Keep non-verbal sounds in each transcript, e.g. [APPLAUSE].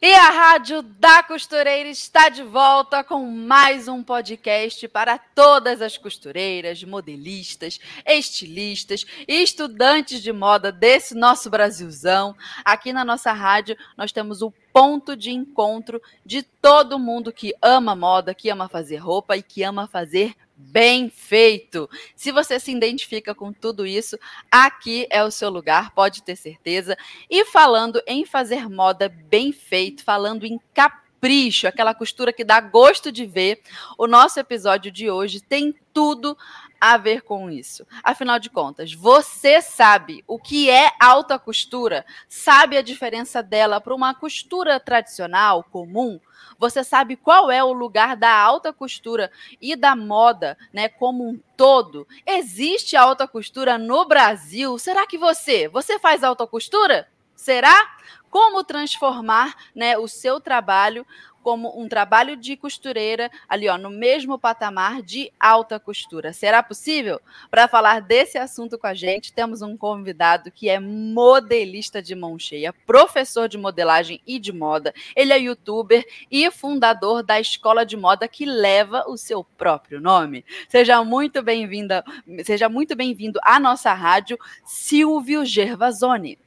E a Rádio da Costureira está de volta com mais um podcast para todas as costureiras, modelistas, estilistas e estudantes de moda desse nosso Brasilzão. Aqui na nossa rádio nós temos o ponto de encontro de todo mundo que ama moda, que ama fazer roupa e que ama fazer bem feito. Se você se identifica com tudo isso, aqui é o seu lugar, pode ter certeza. E falando em fazer moda bem feito, falando em capricho, aquela costura que dá gosto de ver, o nosso episódio de hoje tem tudo a ver com isso. Afinal de contas, você sabe o que é alta costura? Sabe a diferença dela para uma costura tradicional, comum? Você sabe qual é o lugar da alta costura e da moda, né, como um todo? Existe alta costura no Brasil? Será que você, você faz alta costura? Será? Como transformar, né, o seu trabalho como um trabalho de costureira ali, ó, no mesmo patamar de alta costura. Será possível? Para falar desse assunto com a gente, temos um convidado que é modelista de mão cheia, professor de modelagem e de moda. Ele é youtuber e fundador da escola de moda que leva o seu próprio nome. Seja muito bem-vinda, seja muito bem-vindo à nossa rádio, Silvio Gervasoni.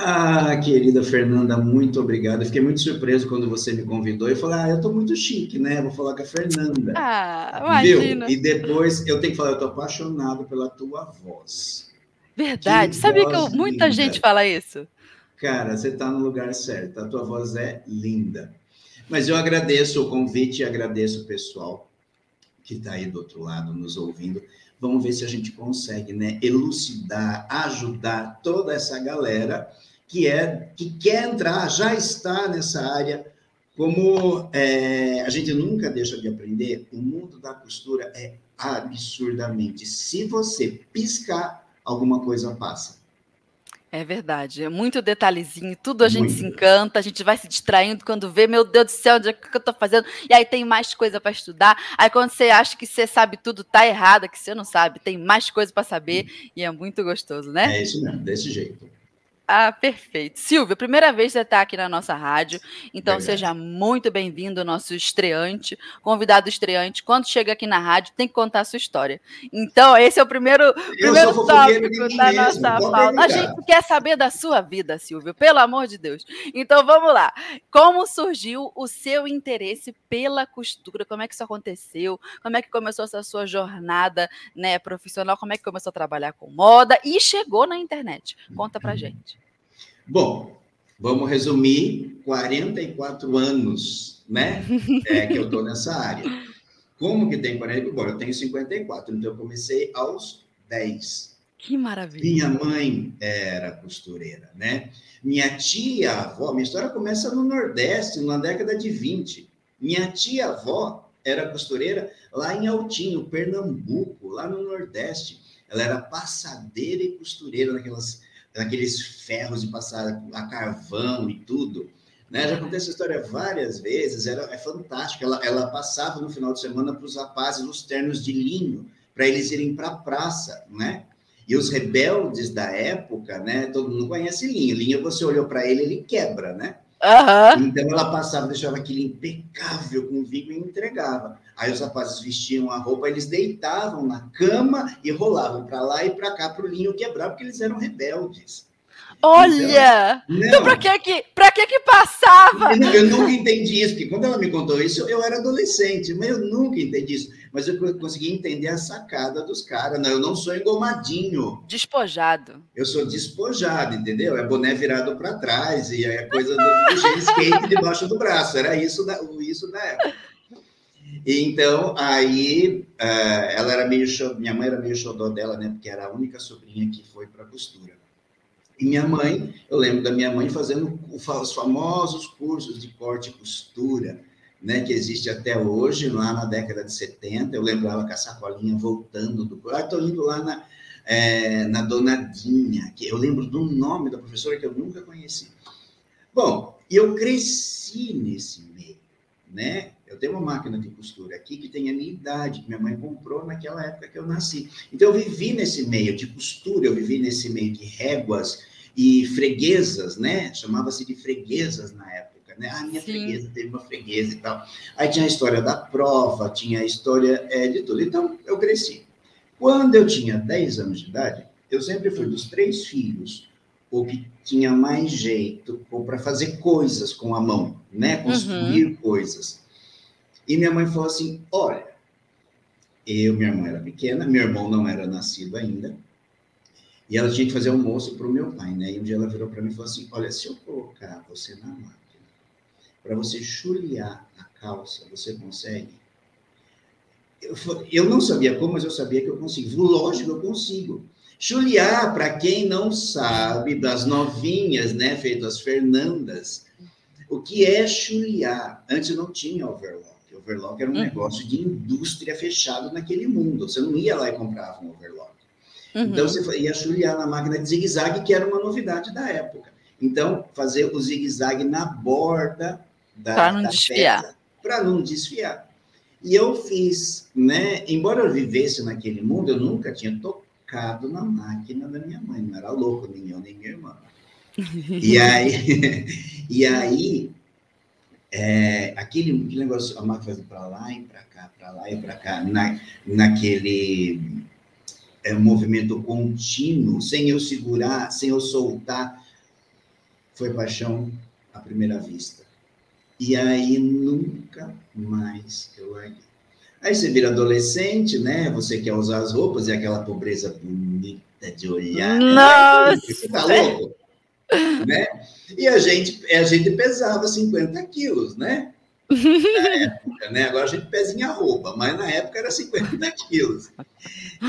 Ah, querida Fernanda, muito obrigado. Eu fiquei muito surpreso quando você me convidou e falei, ah, eu estou muito chique, né? Vou falar com a Fernanda. Ah, imagina. Viu? E depois eu tenho que falar, eu estou apaixonado pela tua voz. Verdade. Que Sabia que muita linda. gente fala isso? Cara, você está no lugar certo. A tua voz é linda. Mas eu agradeço o convite e agradeço o pessoal que está aí do outro lado nos ouvindo. Vamos ver se a gente consegue, né, elucidar, ajudar toda essa galera que é que quer entrar, já está nessa área. Como é, a gente nunca deixa de aprender, o mundo da costura é absurdamente. Se você piscar, alguma coisa passa. É verdade, é muito detalhezinho, tudo a gente muito. se encanta, a gente vai se distraindo quando vê, meu Deus do céu, onde é que eu tô fazendo? E aí tem mais coisa para estudar. Aí quando você acha que você sabe tudo, tá errado, que você não sabe, tem mais coisa para saber e é muito gostoso, né? É isso mesmo, desse jeito. Ah, perfeito. Silvia, primeira vez que você está aqui na nossa rádio, então Verdade. seja muito bem-vindo, nosso estreante, convidado estreante. Quando chega aqui na rádio, tem que contar a sua história. Então, esse é o primeiro, primeiro tópico da nossa pauta. A gente quer saber da sua vida, Silvia, pelo amor de Deus. Então, vamos lá. Como surgiu o seu interesse pela costura? Como é que isso aconteceu? Como é que começou essa sua jornada né, profissional? Como é que começou a trabalhar com moda? E chegou na internet? Conta pra gente. Bom, vamos resumir: 44 anos, né? É que eu estou nessa área. Como que tem 44? Bom, eu tenho 54, então eu comecei aos 10. Que maravilha. Minha mãe era costureira, né? Minha tia-avó, minha história começa no Nordeste, na década de 20. Minha tia-avó era costureira lá em Altinho, Pernambuco, lá no Nordeste. Ela era passadeira e costureira naquelas daqueles ferros de passar a carvão e tudo. Né? Já contei essa história várias vezes, era, é fantástico. Ela, ela passava no final de semana para os rapazes os ternos de linho, para eles irem para a praça, né? E os rebeldes da época, né? Todo mundo conhece linho. Linho, você olhou para ele, ele quebra, né? Uhum. Então ela passava, deixava aquilo impecável com vinho e entregava. Aí os rapazes vestiam a roupa, eles deitavam na cama e rolavam para lá e para cá para o linho quebrar, porque eles eram rebeldes. Olha! Então, então para que que, pra que que passava? Eu, eu, nunca entendi isso, porque quando ela me contou isso, eu era adolescente, mas eu nunca entendi isso. Mas eu consegui entender a sacada dos caras. Não, eu não sou engomadinho. Despojado. Eu sou despojado, entendeu? É boné virado para trás e é coisa do, do skate debaixo do braço. Era isso da, isso da época. Então, aí, uh, ela era meio... Minha mãe era meio xodó dela, né? Porque era a única sobrinha que foi para costura. E minha mãe, eu lembro da minha mãe fazendo os famosos cursos de corte e costura, né, que existe até hoje, lá na década de 70. Eu lembro ela com a sacolinha voltando do. Ah, estou indo lá na, é, na Donadinha, que eu lembro do nome da professora que eu nunca conheci. Bom, eu cresci nesse meio, né? Eu tenho uma máquina de costura aqui que tem a minha idade, que minha mãe comprou naquela época que eu nasci. Então, eu vivi nesse meio de costura, eu vivi nesse meio de réguas e freguesas, né? Chamava-se de freguesas na época, né? Ah, minha Sim. freguesa teve uma freguesa e tal. Aí tinha a história da prova, tinha a história é, de tudo. Então, eu cresci. Quando eu tinha 10 anos de idade, eu sempre fui dos três filhos o que tinha mais jeito para fazer coisas com a mão, né? Construir uhum. coisas. E minha mãe falou assim: olha, eu, minha irmã era pequena, meu irmão não era nascido ainda, e ela tinha que fazer almoço para o meu pai, né? E um dia ela virou para mim e falou assim: olha, se eu colocar você na máquina para você chulear a calça, você consegue? Eu, eu não sabia como, mas eu sabia que eu consigo. Lógico, eu consigo. Chuliar, para quem não sabe, das novinhas, né, feitas Fernandas, o que é chuliar? Antes não tinha overlock. Overlock era um uhum. negócio de indústria fechado naquele mundo. Você não ia lá e comprava um overlock. Uhum. Então você ia chuliar na máquina de zigue-zague, que era uma novidade da época. Então, fazer o zigue-zague na borda da Para não da desfiar. Para não desfiar. E eu fiz, né? Embora eu vivesse naquele mundo, eu nunca tinha tocado na máquina da minha mãe, não era louco, nem eu, nem minha irmã. E [LAUGHS] aí, [LAUGHS] e aí é, aquele, negócio, a máquina para lá e para cá, para lá e para cá, na, naquele é, movimento contínuo, sem eu segurar, sem eu soltar, foi paixão à primeira vista. E aí nunca mais eu larguei. Aí você vira adolescente, né? Você quer usar as roupas e aquela pobreza bonita de olhar. Né? Nossa! Você tá louco? né? E a gente, a gente pesava 50 quilos, né? Época, né? Agora a gente em arroba, mas na época era 50 [LAUGHS] quilos.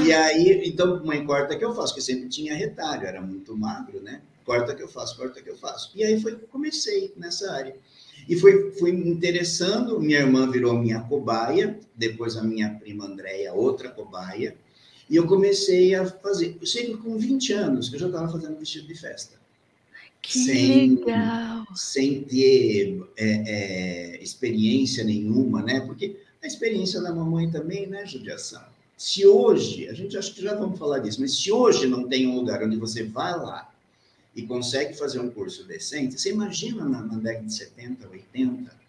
E aí, então, mãe, corta que eu faço, porque sempre tinha retalho, era muito magro, né? Corta que eu faço, corta que eu faço. E aí foi comecei nessa área. E foi, fui me interessando, minha irmã virou minha cobaia, depois a minha prima Andréia, outra cobaia, e eu comecei a fazer. Eu sei que com 20 anos eu já estava fazendo vestido de festa. Que sem, legal! Sem ter é, é, experiência nenhuma, né? Porque a experiência da mamãe também, né, judiação? Se hoje, a gente acho que já vamos falar disso, mas se hoje não tem um lugar onde você vai lá e consegue fazer um curso decente, você imagina na, na década de 70, 80,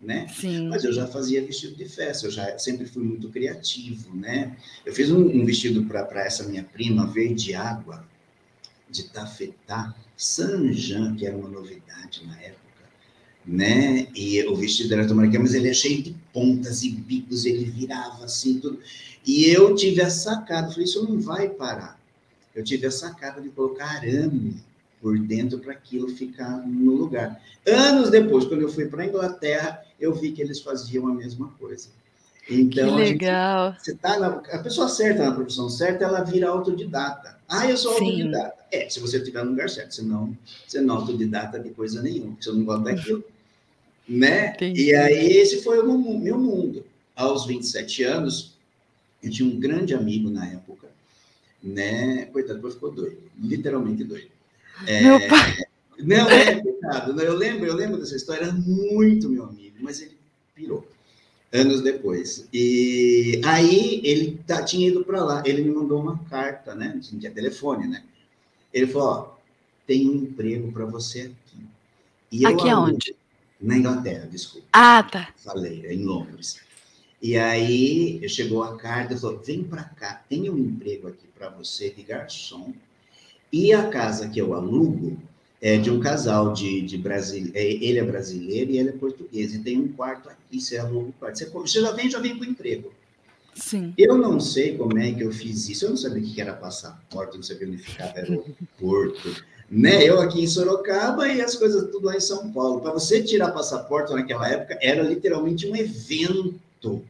né? Sim. Mas eu já fazia vestido de festa, eu já sempre fui muito criativo, né? Eu fiz um, um vestido para essa minha prima, verde água, de tafetá, Sanjan, que era uma novidade na época, né? E o vestido era tomara mas ele é cheio de pontas e bicos, ele virava assim, tudo. E eu tive a sacada, falei, isso não vai parar. Eu tive a sacada de colocar arame por dentro para aquilo ficar no lugar. Anos depois, quando eu fui para a Inglaterra, eu vi que eles faziam a mesma coisa. Então, que legal. A, gente, você tá na, a pessoa certa, na profissão certa, ela vira autodidata. Ah, eu sou Sim. autodidata. É, se você estiver no lugar certo, senão você não é autodidata de coisa nenhuma, você não gosta daquilo. né? Entendi. E aí, esse foi o meu mundo. Aos 27 anos, eu tinha um grande amigo na época, né? Coitado, depois ficou doido, literalmente doido. É, meu pai. Não, é, cuidado. Eu lembro, eu lembro dessa história, era muito meu amigo, mas ele pirou anos depois. E aí ele tá, tinha ido para lá, ele me mandou uma carta, né? Não tinha telefone, né? Ele falou: ó, tem um emprego para você aqui. E aqui aonde? Na Inglaterra, desculpa. Ah, tá. Falei, é em Londres. E aí chegou a carta falou: vem para cá, tem um emprego aqui para você de garçom e a casa que eu alugo é de um casal de, de Brasil. É, ele é brasileiro e ele é português. E tem um quarto aqui, você aluga o quarto. Você, você já vem, já vem com emprego. Sim. Eu não sei como é que eu fiz isso. Eu não sabia o que era passaporte, não sabia onde ficava aeroporto. né? Eu aqui em Sorocaba e as coisas tudo lá em São Paulo. Para você tirar passaporte naquela época, era literalmente um evento.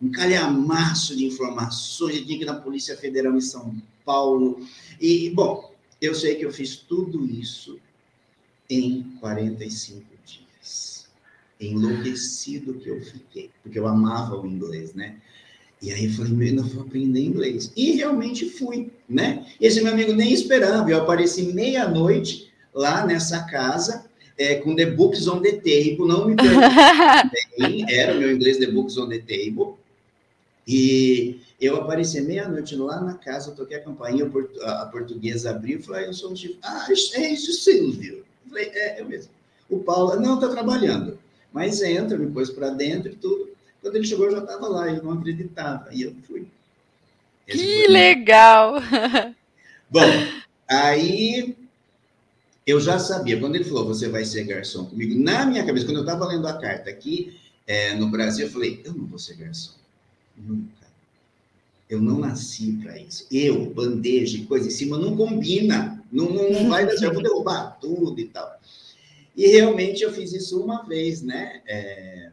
Um calhamaço de informações. Eu tinha que ir na Polícia Federal em São Paulo. E, bom, eu sei que eu fiz tudo isso em 45 dias. enlouquecido que eu fiquei, porque eu amava o inglês, né? E aí eu falei, meu, eu vou aprender inglês. E realmente fui, né? E esse meu amigo nem esperava, eu apareci meia-noite lá nessa casa, é, com The Books on the Table, não me perguntem, [LAUGHS] era o meu inglês The Books on the Table, e eu apareci meia-noite lá na casa, toquei a campainha, a portuguesa abriu e falou, ah, eu sou o Chico. Ah, é isso, Silvio. Eu falei, é, eu mesmo. O Paulo, não, está trabalhando. Mas entra, me pôs para dentro e tudo. Quando ele chegou, eu já estava lá, eu não acreditava. E eu fui. Esse que legal! [LAUGHS] Bom, aí eu já sabia. Quando ele falou, você vai ser garçom comigo, na minha cabeça, quando eu estava lendo a carta aqui é, no Brasil, eu falei, eu não vou ser garçom. Nunca. Eu não nasci para isso. Eu, bandeja e coisa em cima, não combina. Não, não, não vai dar certo. Vou derrubar tudo e tal. E realmente eu fiz isso uma vez, né? É,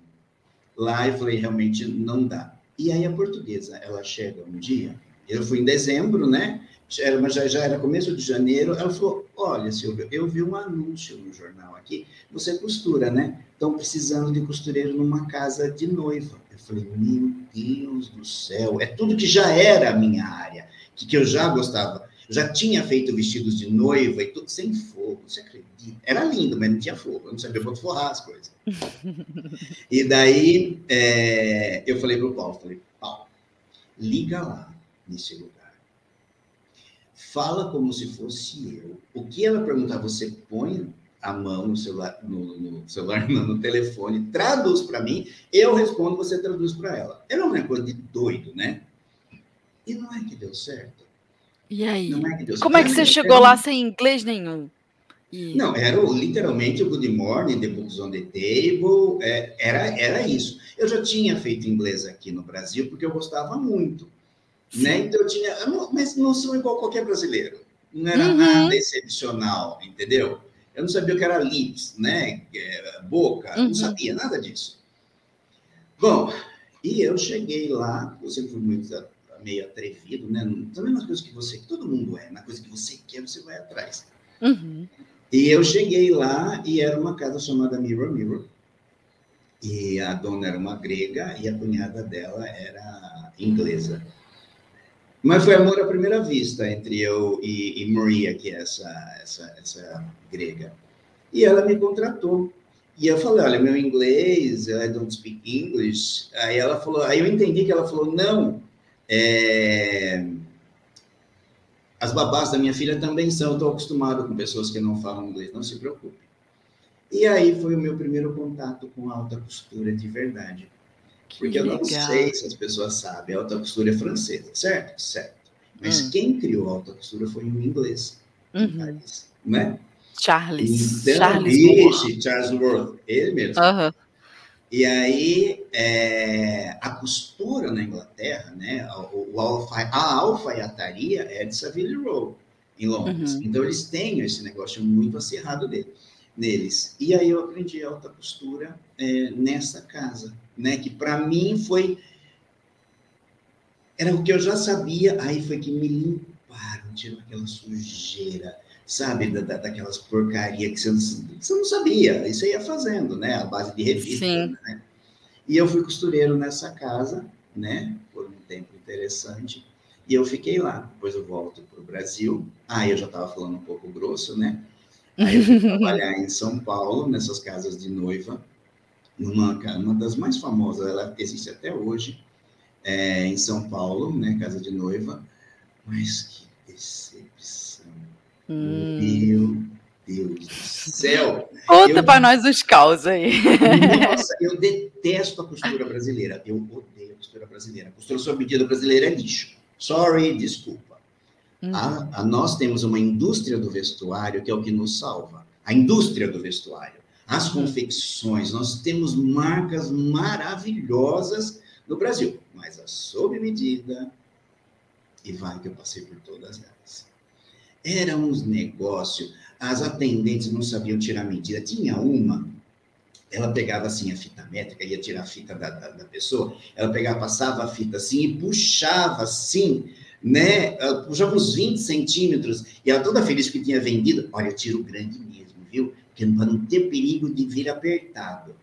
lá eu falei, realmente não dá. E aí a portuguesa, ela chega um dia, eu fui em dezembro, né? Era, mas já, já era começo de janeiro, ela falou, olha, Silvio, eu vi um anúncio no jornal aqui, você costura, né? Estão precisando de costureiro numa casa de noiva. Eu falei, meu Deus do céu, é tudo que já era a minha área, que, que eu já gostava. Eu já tinha feito vestidos de noiva e tudo sem fogo, você acredita? Era lindo, mas não tinha fogo, eu não sabia quanto forrar as coisas. [LAUGHS] e daí é, eu falei para o Paulo, falei, Paulo, liga lá nesse lugar. Fala como se fosse eu. O que ela perguntar, você põe a mão no celular, no, no celular, [LAUGHS] no, no, telefone, traduz para mim, eu respondo, você traduz para ela. Era uma coisa de doido, né? E não é que deu certo. E aí? É Como é que você chegou lá sem inglês nenhum? E... Não, era literalmente o Good Morning, The Books on the Table, é, era, era isso. Eu já tinha feito inglês aqui no Brasil, porque eu gostava muito. Né? Então eu tinha. mas não sou igual qualquer brasileiro. Não era uhum. nada excepcional, entendeu? Eu não sabia o que era lips, né? Boca, uhum. não sabia nada disso. Bom, e eu cheguei lá, eu sempre fui muito meio atrevido, né? Também nas coisas que você, que todo mundo é, na coisa que você quer, você vai atrás. Uhum. E eu cheguei lá e era uma casa chamada Mirror Mirror. E a dona era uma grega e a cunhada dela era inglesa. Mas foi amor à primeira vista entre eu e, e Maria, que é essa, essa, essa grega. E ela me contratou. E eu falei, olha, meu inglês, I don't speak English. Aí ela falou, aí eu entendi que ela falou, não, é, as babás da minha filha também são, estou acostumado com pessoas que não falam inglês, não se preocupe. E aí foi o meu primeiro contato com alta costura de verdade. Que Porque legal. eu não sei se as pessoas sabem, a alta costura é francesa, certo? Certo. Mas hum. quem criou a alta costura foi um inglês, uhum. né? Charles. Então, Charles. Charles Worth, ele mesmo. Uhum. E aí, é, a costura na Inglaterra, né, o, o alfa, a alfaiataria é de Savile Row, em Londres. Uhum. Então, eles têm esse negócio muito acirrado dele, neles. E aí, eu aprendi alta costura é, nessa casa, né, que para mim foi. Era o que eu já sabia, aí foi que me limparam, tiraram aquela sujeira sabe, da, da, daquelas porcaria que você não, você não sabia, isso ia fazendo, né, a base de revista, Sim. né? E eu fui costureiro nessa casa, né, por um tempo interessante, e eu fiquei lá. Depois eu volto para o Brasil. Ah, eu já estava falando um pouco grosso, né? Aí eu fui [LAUGHS] trabalhar em São Paulo, nessas casas de noiva, numa uma das mais famosas, ela existe até hoje, é, em São Paulo, né, casa de noiva. Mas que decepção Hum. Meu Deus do céu! Conta para nós os caos aí. Nossa, eu detesto a costura brasileira. Eu odeio a costura brasileira. A costura sob medida brasileira é lixo. Sorry, desculpa. Hum. A, a, nós temos uma indústria do vestuário que é o que nos salva. A indústria do vestuário. As uhum. confecções. Nós temos marcas maravilhosas no Brasil. Mas a sob medida, e vai que eu passei por todas elas. Era uns negócios. As atendentes não sabiam tirar medida. Tinha uma, ela pegava assim a fita métrica, ia tirar a fita da, da, da pessoa, ela pegava, passava a fita assim e puxava assim, né? Puxava uns 20 centímetros, e ela toda feliz que tinha vendido. Olha, tiro grande mesmo, viu? Para não ter perigo de vir apertado.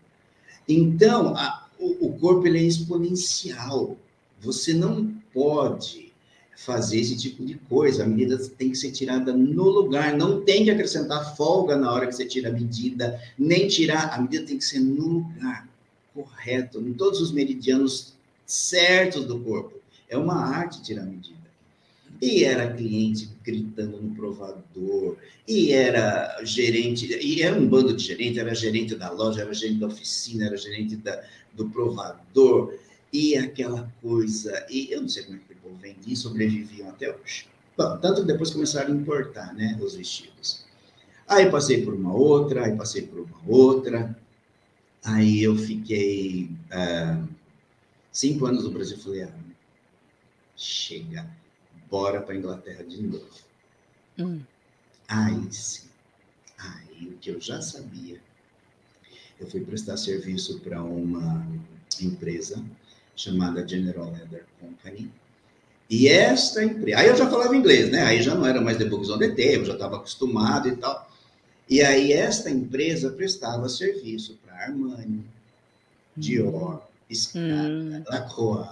Então, a, o, o corpo ele é exponencial. Você não pode fazer esse tipo de coisa. A medida tem que ser tirada no lugar, não tem que acrescentar folga na hora que você tira a medida, nem tirar. A medida tem que ser no lugar correto, em todos os meridianos certos do corpo. É uma arte tirar a medida. E era cliente gritando no provador, e era gerente, e era um bando de gerente, era gerente da loja, era gerente da oficina, era gerente da, do provador, e aquela coisa. E eu não sei como é que o povo e sobreviviam até hoje. Bom, tanto que depois começaram a importar né, os vestidos. Aí passei por uma outra, aí passei por uma outra. Aí eu fiquei uh, cinco anos no Brasil. Falei, ah, chega, bora para a Inglaterra de novo. Hum. Aí sim, aí o que eu já sabia, eu fui prestar serviço para uma empresa chamada General Leather Company. E esta empresa. Aí eu já falava inglês, né? Aí já não era mais The Books on the Table, já estava acostumado e tal. E aí esta empresa prestava serviço para Armani, Dior, Scala, hum. Lacroix,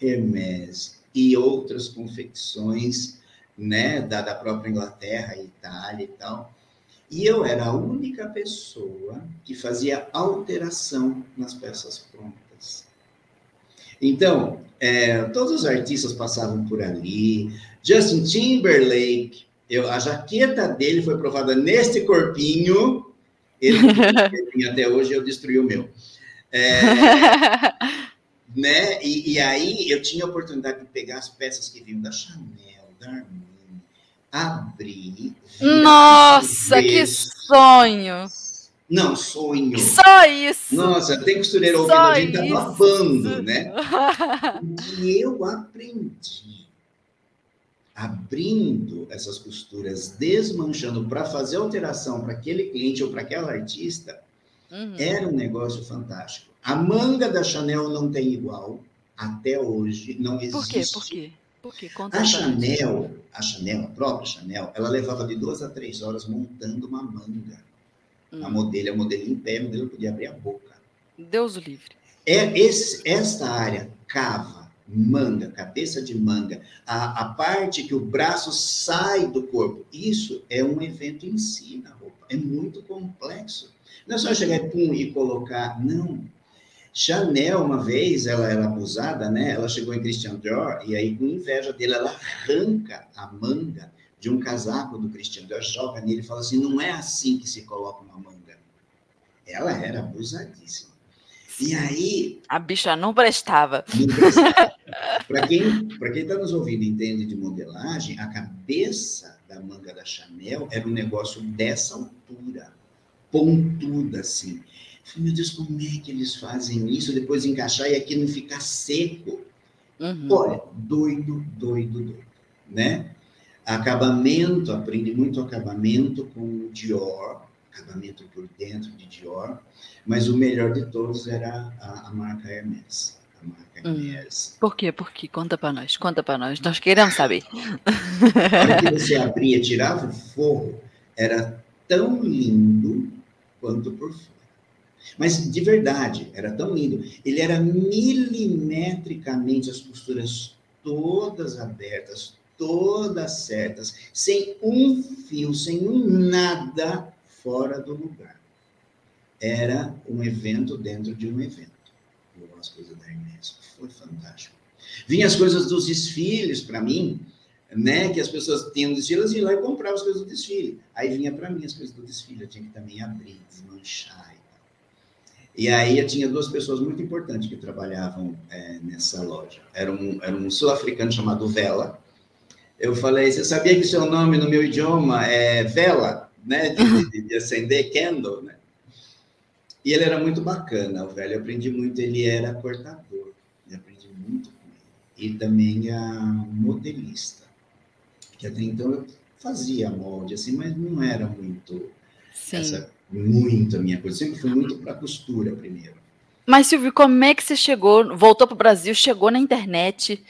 Hermès e outras confecções, né, da, da própria Inglaterra, Itália e tal. E eu era a única pessoa que fazia alteração nas peças prontas. Então, é, todos os artistas passavam por ali. Justin Timberlake, eu, a jaqueta dele foi provada neste corpinho. Ele [LAUGHS] até hoje, eu destruí o meu. É, [LAUGHS] né? E, e, aí eu tinha a oportunidade de pegar as peças que vinham da Chanel, da Armani, abrir. Nossa, que sonho! Não, sonho. Só isso. Nossa, tem costureira ouvindo a gente, tá babando, né? [LAUGHS] E eu aprendi abrindo essas costuras, desmanchando para fazer alteração para aquele cliente ou para aquela artista, uhum. era um negócio fantástico. A manga da Chanel não tem igual até hoje, não existe. Por quê? Por quê? Por quê? A Chanel, a Chanel, a própria Chanel, ela levava de duas a três horas montando uma manga. Hum. A modelo, a modelo em pé, a modelo podia abrir a boca. Deus o livre. É esse, esta área cava manga, cabeça de manga, a, a parte que o braço sai do corpo. Isso é um evento em si na roupa. É muito complexo. Não é só chegar pum, e colocar. Não. Chanel, uma vez, ela era abusada, né? Ela chegou em Christian Dior e aí, com inveja dele, ela arranca a manga de um casaco do Christian Dior, joga nele e fala assim: não é assim que se coloca uma manga. Ela era abusadíssima. E aí. A bicha não prestava. Para quem está nos ouvindo e entende de modelagem, a cabeça da manga da Chanel era um negócio dessa altura, pontuda assim. Meu Deus, como é que eles fazem isso? Depois encaixar e aqui não ficar seco. Uhum. Olha, doido, doido, doido, né? Acabamento, aprendi muito acabamento com o Dior, acabamento por dentro de Dior, mas o melhor de todos era a, a marca Hermès. A marca hum. Hermès. Por quê? Por quê? Conta para nós, conta para nós, nós queremos saber. Que você abria, tirava o forro, era tão lindo quanto por fora. Mas de verdade, era tão lindo. Ele era milimetricamente as costuras todas abertas, todas certas, sem um fio, sem um nada fora do lugar. Era um evento dentro de um evento. As coisas da Hermes. Foi fantástico. Vinha as coisas dos desfiles para mim, né? Que as pessoas tinham desfiles e lá e compravam as coisas do desfile. Aí vinha para mim as coisas do desfile. Eu tinha que também abrir, desmanchar e aí eu tinha duas pessoas muito importantes que trabalhavam é, nessa loja. Era um, era um sul-africano chamado Vela. Eu falei, você sabia que seu nome no meu idioma é Vela? né, de, de, de acender candle, né? E ele era muito bacana, o velho. Eu aprendi muito, ele era cortador. Eu aprendi muito com ele. E também a modelista. Que até então eu fazia molde, assim, mas não era muito... Sim. Essa, muito a minha coisa. Sempre fui muito para costura primeiro. Mas, Silvio, como é que você chegou, voltou para o Brasil, chegou na internet...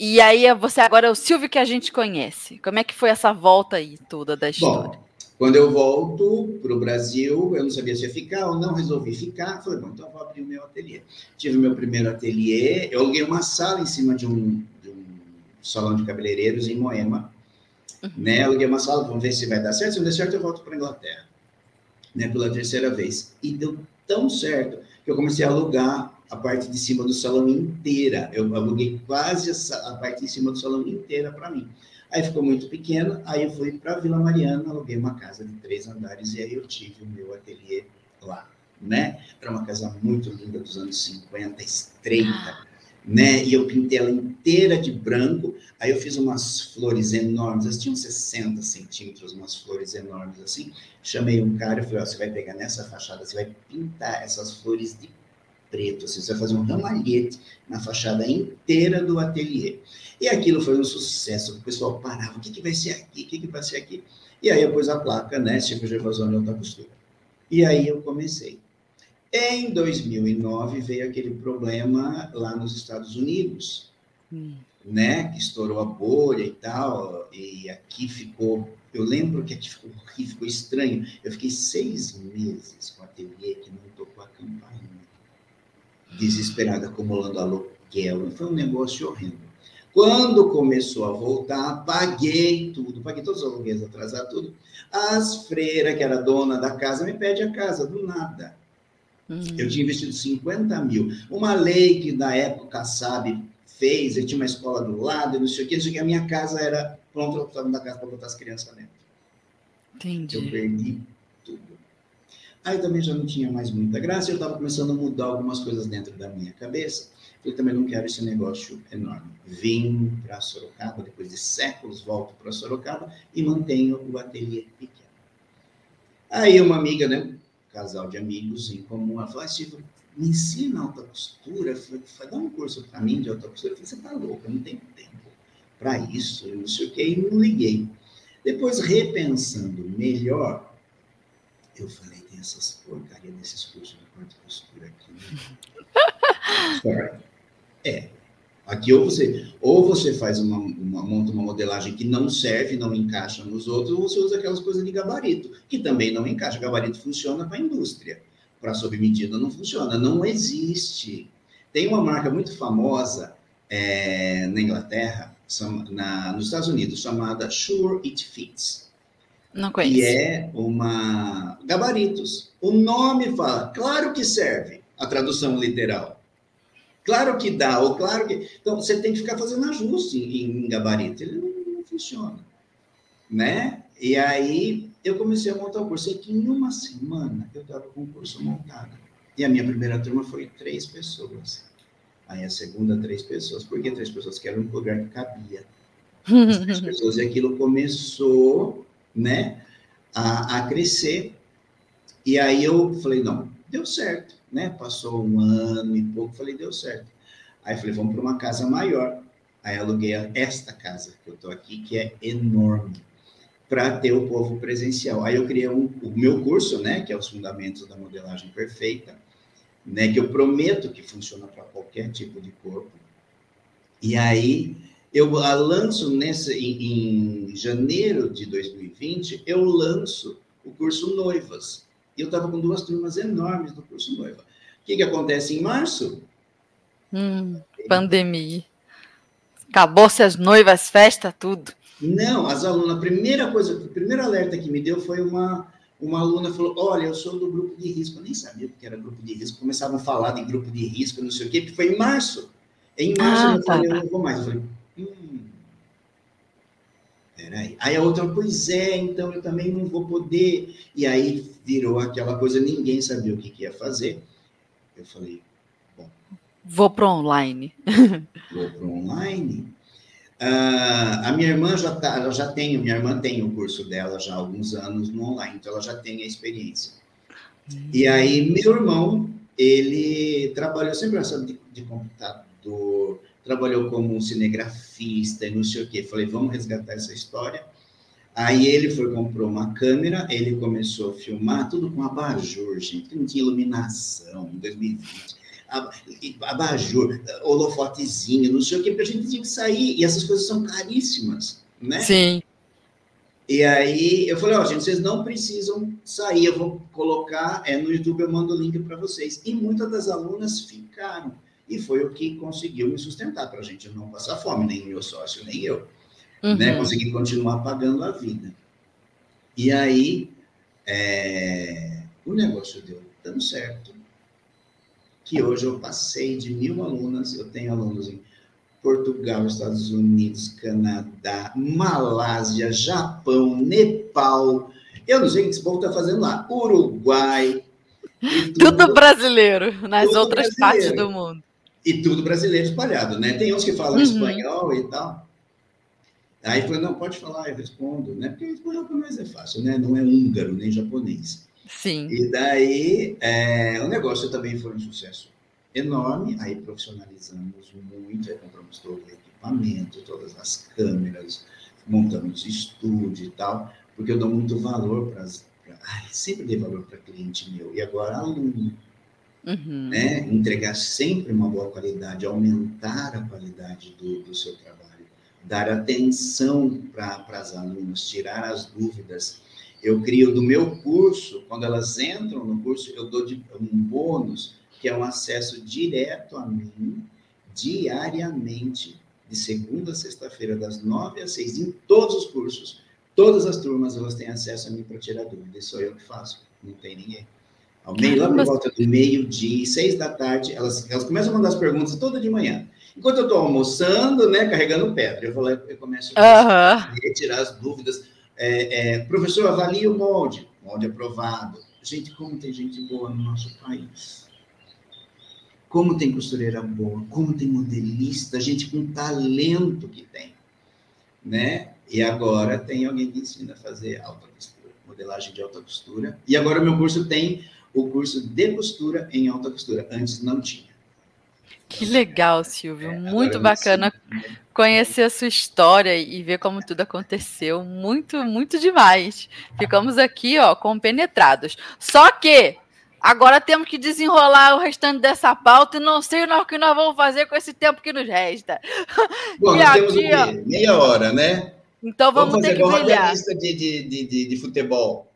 E aí você agora é o Silvio que a gente conhece. Como é que foi essa volta aí toda da história? Bom, Quando eu volto para o Brasil, eu não sabia se ia ficar ou não, resolvi ficar. Falei, bom, então vou abrir o meu ateliê. Tive o meu primeiro ateliê, eu aluguei uma sala em cima de um, de um salão de cabeleireiros em Moema. Uhum. Né? Aluguei uma sala, vamos ver se vai dar certo. Se não der certo, eu volto para a Inglaterra. Né? Pela terceira vez. E deu tão certo que eu comecei a alugar a parte de cima do salão inteira. Eu aluguei quase a, parte de cima do salão inteira para mim. Aí ficou muito pequeno, aí eu fui para Vila Mariana, aluguei uma casa de três andares e aí eu tive o meu ateliê lá, né? Era uma casa muito linda dos anos 50, estreita. Né? E eu pintei ela inteira de branco, aí eu fiz umas flores enormes, elas tinham 60 centímetros, umas flores enormes assim. Chamei um cara e falei, ó, você vai pegar nessa fachada, você vai pintar essas flores de preto, assim, você vai fazer um ramalhete na fachada inteira do ateliê. E aquilo foi um sucesso, o pessoal parava, o que, que vai ser aqui, o que, que vai ser aqui? E aí eu pus a placa, né, Chico Gervasoni Alta Costura. E aí eu comecei. Em 2009 veio aquele problema lá nos Estados Unidos, hum. né, que estourou a bolha e tal, e aqui ficou, eu lembro que aqui ficou horrível, ficou estranho. Eu fiquei seis meses com o ateliê que não tocou a campainha desesperada acumulando aluguel. Foi um negócio horrível. Quando começou a voltar, paguei tudo, paguei todos os aluguéis atrasados, tudo. As freiras, que era dona da casa, me pede a casa, do nada. Hum. Eu tinha investido 50 mil. Uma lei que na época, sabe, fez, eu tinha uma escola do lado, não sei o que, não sei o que, a minha casa era pronta, eu estava da casa para botar as crianças dentro. Entendi. Eu perdi Aí também já não tinha mais muita graça, eu estava começando a mudar algumas coisas dentro da minha cabeça. Eu também não quero esse negócio enorme. Vim para Sorocaba, depois de séculos, volto para Sorocaba e mantenho o ateliê pequeno. Aí uma amiga, né, casal de amigos em comum, ela falou, Silvio, me ensina alta costura, dá um curso para mim de alta costura. Eu falei, você está louca, não tenho tempo para isso, eu não sei o que, e não liguei. Depois, repensando melhor, eu falei, tem essas porcarias desses cursos de e costura aqui. Né? [LAUGHS] É. Aqui ou você, ou você faz uma, uma, monta uma modelagem que não serve, não encaixa nos outros, ou você usa aquelas coisas de gabarito, que também não encaixa. Gabarito funciona para a indústria, para sob medida não funciona. Não existe. Tem uma marca muito famosa é, na Inglaterra, na, nos Estados Unidos, chamada Sure It Fits. Não conheço. Que é uma gabaritos. O nome fala, claro que serve a tradução literal. Claro que dá, ou claro que. Então, você tem que ficar fazendo ajuste em, em gabarito. Ele não, não, funciona. Né? E aí eu comecei a montar o curso. E que em uma semana eu estava com o curso montado. E a minha primeira turma foi três pessoas. Aí a segunda, três pessoas. Por que três pessoas? Que era um lugar que cabia. As três [LAUGHS] pessoas. E aquilo começou né, a, a crescer. E aí eu falei, não, deu certo, né? Passou um ano e pouco, falei, deu certo. Aí falei, vamos para uma casa maior. Aí aluguei esta casa que eu estou aqui, que é enorme, para ter o povo presencial. Aí eu criei um, o meu curso, né, que é os fundamentos da modelagem perfeita, né, que eu prometo que funciona para qualquer tipo de corpo. E aí eu lanço nessa, em, em janeiro de 2020, eu lanço o curso Noivas. E eu estava com duas turmas enormes do curso Noiva. O que, que acontece em março? Hum, pandemia. Acabou-se as noivas, festa, tudo. Não, as alunas, a primeira coisa, o primeiro alerta que me deu foi uma, uma aluna falou: Olha, eu sou do grupo de risco. Eu nem sabia o que era grupo de risco. Começavam a falar de grupo de risco, não sei o quê, porque foi em março. Em março ah, eu tá, falei: Eu tá. não vou mais. Eu falei: peraí. Aí a outra, pois é, então eu também não vou poder. E aí virou aquela coisa, ninguém sabia o que, que ia fazer. Eu falei, bom. Vou para online. [LAUGHS] vou para online. Uh, a minha irmã já tá, ela já tem, minha irmã tem o curso dela já há alguns anos no online, então ela já tem a experiência. Hum. E aí meu irmão, ele trabalhou sempre essa de, de computador, trabalhou como cinegrafista e não sei o quê. Falei, vamos resgatar essa história. Aí ele foi, comprou uma câmera, ele começou a filmar, tudo com abajur, gente, não tinha iluminação em 2020. Abajur, holofotezinho, não sei o quê, porque a gente tinha que sair, e essas coisas são caríssimas, né? Sim. E aí eu falei, ó, oh, gente, vocês não precisam sair, eu vou colocar é, no YouTube, eu mando o link para vocês. E muitas das alunas ficaram. E foi o que conseguiu me sustentar para a gente não passar fome, nem meu sócio, nem eu. Né? Uhum. Né? Consegui continuar pagando a vida. E aí é, o negócio deu tão certo que hoje eu passei de mil alunas, eu tenho alunos em Portugal, Estados Unidos, Canadá, Malásia, Japão, Nepal. Eu não sei o que esse povo está fazendo lá. Uruguai. [LAUGHS] Tudo, tudo, brasileiro, nas tudo outras brasileiro. partes do mundo. E tudo brasileiro espalhado, né? Tem uns que falam uhum. espanhol e tal. Aí falou, não, pode falar, eu respondo, né? Porque espanhol para nós é fácil, né? Não é húngaro, nem japonês. Sim. E daí, é, o negócio também foi um sucesso enorme, aí profissionalizamos muito, aí compramos todo o equipamento, todas as câmeras, montamos estúdio e tal, porque eu dou muito valor para. Sempre dei valor para cliente meu, e agora aluno. Uhum. Né? Entregar sempre uma boa qualidade, aumentar a qualidade do, do seu trabalho, dar atenção para as alunas, tirar as dúvidas. Eu crio do meu curso, quando elas entram no curso, eu dou de, um bônus que é um acesso direto a mim, diariamente, de segunda a sexta-feira, das nove às seis, em todos os cursos. Todas as turmas elas têm acesso a mim para tirar dúvidas, sou eu que faço, não tem ninguém. Ao meio, lá por volta do meio-dia, seis da tarde, elas, elas começam a mandar as perguntas toda de manhã. Enquanto eu estou almoçando, né, carregando pedra, eu vou lá eu começo a tirar as dúvidas. É, é, professor, avalie o molde, molde aprovado. Gente, como tem gente boa no nosso país. Como tem costureira boa, como tem modelista, gente com talento que tem, né? E agora tem alguém que ensina a fazer alta costura, modelagem de alta costura. E agora o meu curso tem o curso de costura em alta costura. Antes não tinha. Que legal, Silvio. É, muito bacana conhecer a sua história e ver como tudo aconteceu. Muito, muito demais. Ficamos aqui, ó, compenetrados. Só que Agora temos que desenrolar o restante dessa pauta e não sei o que nós vamos fazer com esse tempo que nos resta. Bom, e nós aqui, temos ó, meia hora, né? Então vamos, vamos ter que brilhar. lista de, de, de, de, futebol.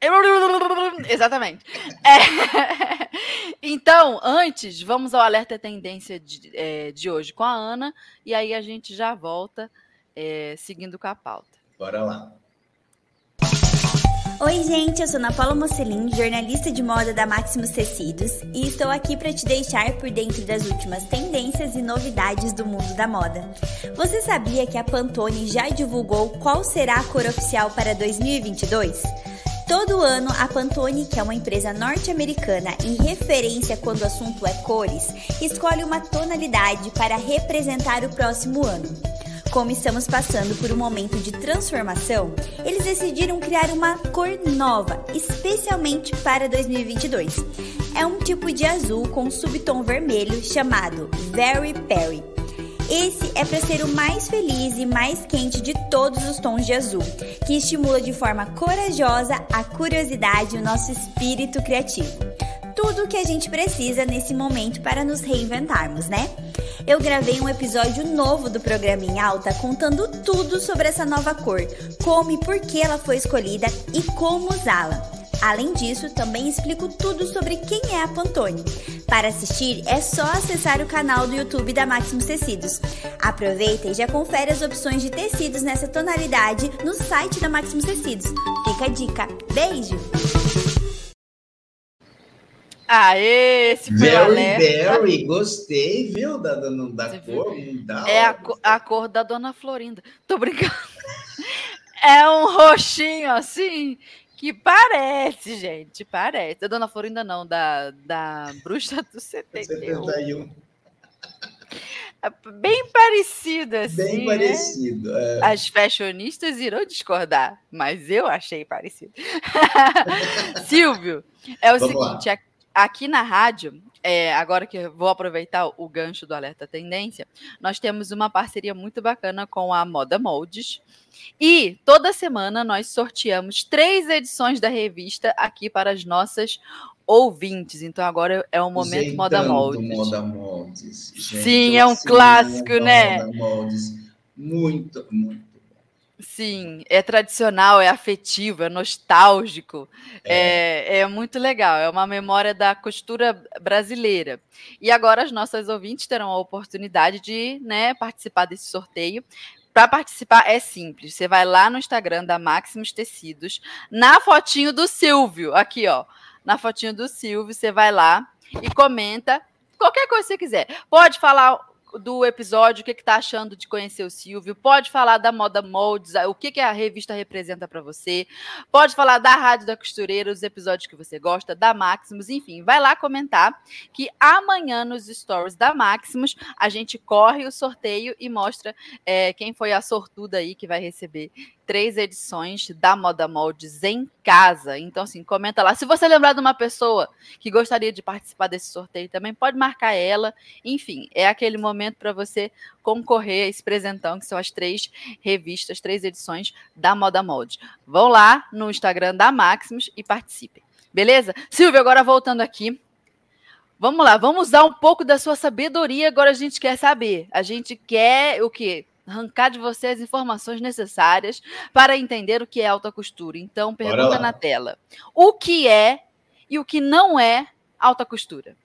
[LAUGHS] Exatamente. É... [LAUGHS] Então, antes, vamos ao alerta tendência de, é, de hoje com a Ana, e aí a gente já volta é, seguindo com a pauta. Bora lá. Oi, gente, eu sou Ana Paula Mocelin, jornalista de moda da Maximus Tecidos, e estou aqui para te deixar por dentro das últimas tendências e novidades do mundo da moda. Você sabia que a Pantone já divulgou qual será a cor oficial para 2022? Todo ano, a Pantone, que é uma empresa norte-americana e referência quando o assunto é cores, escolhe uma tonalidade para representar o próximo ano. Como estamos passando por um momento de transformação, eles decidiram criar uma cor nova, especialmente para 2022. É um tipo de azul com subtom vermelho chamado Very Perry. Esse é para ser o mais feliz e mais quente de todos os tons de azul, que estimula de forma corajosa a curiosidade e o nosso espírito criativo. Tudo o que a gente precisa nesse momento para nos reinventarmos, né? eu gravei um episódio novo do programa em alta contando tudo sobre essa nova cor, como e por que ela foi escolhida e como usá-la. Além disso, também explico tudo sobre quem é a Pantone. Para assistir, é só acessar o canal do YouTube da Maximus Tecidos. Aproveita e já confere as opções de tecidos nessa tonalidade no site da Maximus Tecidos. Fica a dica. Beijo! Aê, esse foi Very Berry, gostei, viu, da, da, da cor. Da é a, a, cor da Dona Florinda. Tô brincando. [LAUGHS] É um roxinho assim, que parece, gente, parece. Da Dona Florinda não, da, da Bruxa do [LAUGHS] 71. 71. É bem parecido, assim. Bem né? parecido. É. As fashionistas irão discordar, mas eu achei parecido. [LAUGHS] Silvio, é o Vamos seguinte: lá aqui na rádio, é, agora que vou aproveitar o gancho do Alerta Tendência, nós temos uma parceria muito bacana com a Moda Moldes. E toda semana nós sorteamos três edições da revista aqui para as nossas ouvintes. Então agora é o momento Moda Moldes. Moda Moldes. Gente, Sim, é um clássico, né? Moda Moldes. Muito, muito Sim, é tradicional, é afetivo, é nostálgico, é. é. É, muito legal, é uma memória da costura brasileira. E agora as nossas ouvintes terão a oportunidade de né, participar desse sorteio. Para participar é simples, você vai lá no Instagram da Maximus Tecidos, na fotinho do Silvio, aqui ó, na fotinho do Silvio, você vai lá e comenta qualquer coisa que você quiser. Pode falar do episódio, o que está achando de conhecer o Silvio, pode falar da Moda Moldes, o que, que a revista representa para você, pode falar da Rádio da Costureira, os episódios que você gosta, da Maximus, enfim, vai lá comentar que amanhã nos stories da Maximus a gente corre o sorteio e mostra é, quem foi a sortuda aí que vai receber três edições da Moda Moldes em casa. Então, assim, comenta lá. Se você lembrar de uma pessoa que gostaria de participar desse sorteio também, pode marcar ela. Enfim, é aquele momento para você concorrer a esse presentão, que são as três revistas, três edições da Moda Moldes. Vão lá no Instagram da Maximus e participem. Beleza? Silvio, agora voltando aqui. Vamos lá, vamos usar um pouco da sua sabedoria. Agora a gente quer saber. A gente quer o quê? Arrancar de você as informações necessárias para entender o que é alta costura. Então, pergunta na tela: o que é e o que não é alta costura?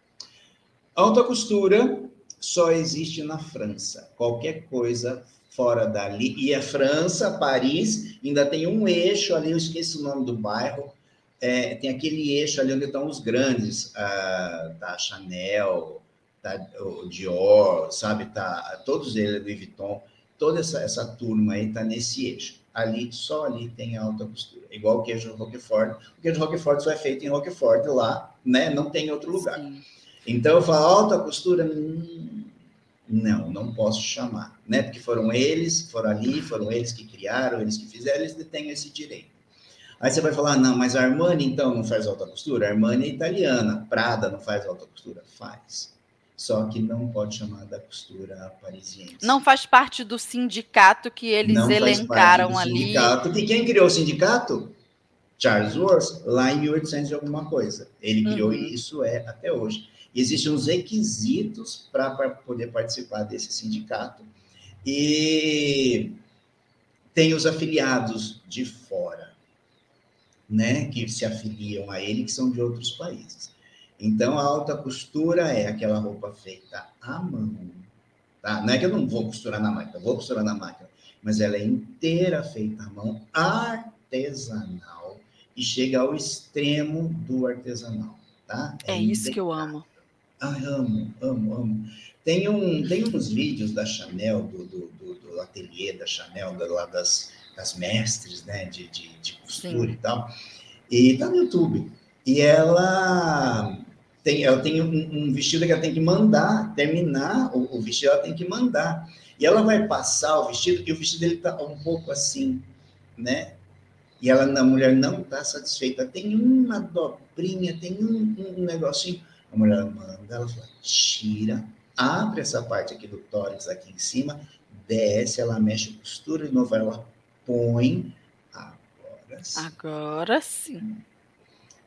Alta costura só existe na França. Qualquer coisa fora dali. E a França, Paris, ainda tem um eixo ali, eu esqueci o nome do bairro. É, tem aquele eixo ali onde estão os grandes, da Chanel, da, o Dior, sabe? Tá, todos eles, Louis Vuitton toda essa, essa turma aí está nesse eixo. Ali, só ali tem alta costura. Igual o queijo Roquefort. O queijo Roquefort só é feito em Roquefort lá, né? Não tem em outro lugar. Sim. Então, eu falo, alta costura, hum, não, não posso chamar, né? Porque foram eles, foram ali, foram eles que criaram, eles que fizeram, eles têm esse direito. Aí você vai falar, não, mas a Armani, então, não faz alta costura? A Armani é italiana, Prada não faz alta costura? Faz só que não pode chamar da costura parisiense. Não faz parte do sindicato que eles não elencaram ali. Sindicato. E quem criou o sindicato? Charles Worth, lá em 1800 e alguma coisa. Ele criou uhum. isso é até hoje. E existem uns requisitos para poder participar desse sindicato. E tem os afiliados de fora, né, que se afiliam a ele, que são de outros países. Então, a alta costura é aquela roupa feita à mão. Tá? Não é que eu não vou costurar na máquina, vou costurar na máquina, mas ela é inteira feita à mão, artesanal, e chega ao extremo do artesanal. Tá? É, é isso que eu amo. Ah, amo, amo, amo. Tem, um, tem uns vídeos da Chanel, do, do, do, do ateliê da Chanel, lá das, das mestres né, de, de, de costura Sim. e tal. E tá no YouTube. E ela tem, ela tem um, um, vestido que ela tem que mandar, terminar o, o, vestido, ela tem que mandar. E ela vai passar o vestido, e o vestido dele está um pouco assim, né? E ela, a mulher não está satisfeita. Tem uma dobrinha, tem um, um negocinho. A mulher manda, ela fala, tira, abre essa parte aqui do tórax aqui em cima, desce, ela mexe costura de novo, ela põe. Agora sim. Agora sim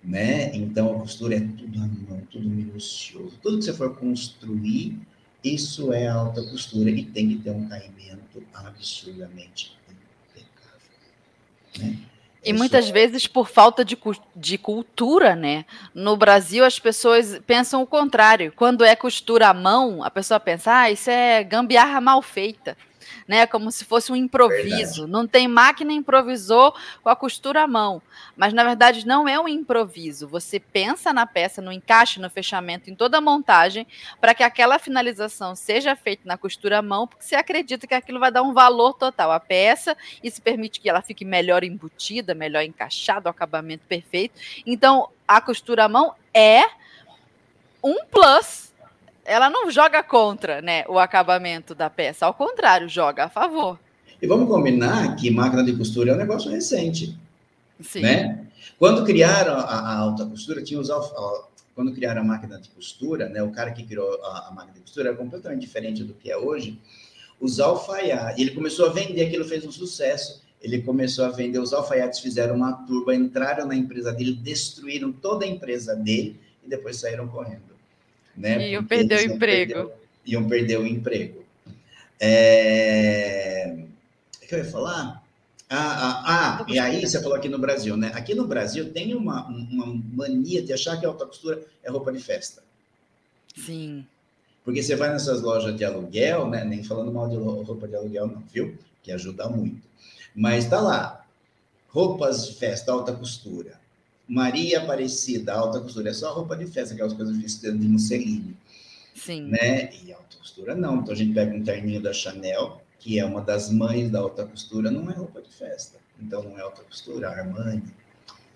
né? Então a costura é tudo à mão, tudo minucioso. Tudo que você for construir, isso é alta costura e tem que ter um caimento absurdamente impecável. Né? E muitas vezes por falta de, de cultura, né? No Brasil, as pessoas pensam o contrário. Quando é costura à mão, a pessoa pensa, ah, isso é gambiarra mal feita né? Como se fosse um improviso. Verdade. Não tem máquina improvisou com a costura à mão. Mas na verdade não é um improviso. Você pensa na peça, no encaixe, no fechamento, em toda a montagem, para que aquela finalização seja feita na costura à mão, porque você acredita que aquilo vai dar um valor total à peça. Isso permite que ela fique melhor embutida, melhor encaixada, o acabamento perfeito. Então, a costura à mão é um plus ela não joga contra né, o acabamento da peça, ao contrário, joga a favor. E vamos combinar que máquina de costura é um negócio recente. Sim. Né? Quando criaram a, a alta costura, tinha os quando criaram a máquina de costura, né, o cara que criou a, a, máquina de costura era completamente diferente do que é hoje. Os alfaiates, ele começou a vender, aquilo fez um sucesso. Ele começou a vender, os alfaiates fizeram uma turba, entraram na empresa dele, destruíram toda a empresa dele e depois saíram correndo né? Iam perder o emprego. Perder, iam perder o emprego. É... O que eu ia falar? Ah, ah, ah e aí você falou aqui no Brasil, né? Aqui no Brasil tem uma, uma mania de achar que a alta costura é roupa de festa. Sim. Porque você vai nessas lojas de aluguel, né? Nem falando mal de roupa de aluguel, não, viu? Que ajuda muito. Mas tá lá. Roupas de festa, alta costura. Maria Aparecida, alta costura. É só roupa de festa, aquelas coisas vestidas de musseline. Sim. Né? E alta costura não. Então a gente pega um terninho da Chanel, que é uma das mães da alta costura, não é roupa de festa. Então não é alta costura, Armani,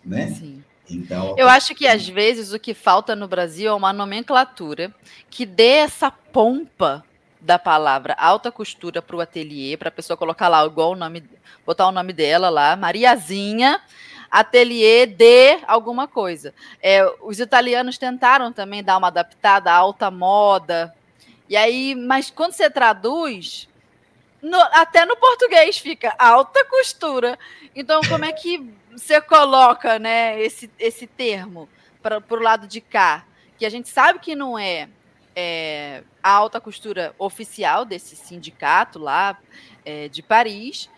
né? Sim. Então, eu acho que às vezes o que falta no Brasil é uma nomenclatura que dê essa pompa da palavra alta costura para o ateliê, para a pessoa colocar lá igual o nome, botar o nome dela lá, Mariazinha, ateliê de alguma coisa. É, os italianos tentaram também dar uma adaptada à alta moda. E aí, mas quando você traduz, no, até no português fica alta costura. Então, como é que você coloca né, esse, esse termo para o lado de cá? Que a gente sabe que não é, é a alta costura oficial desse sindicato lá é, de Paris,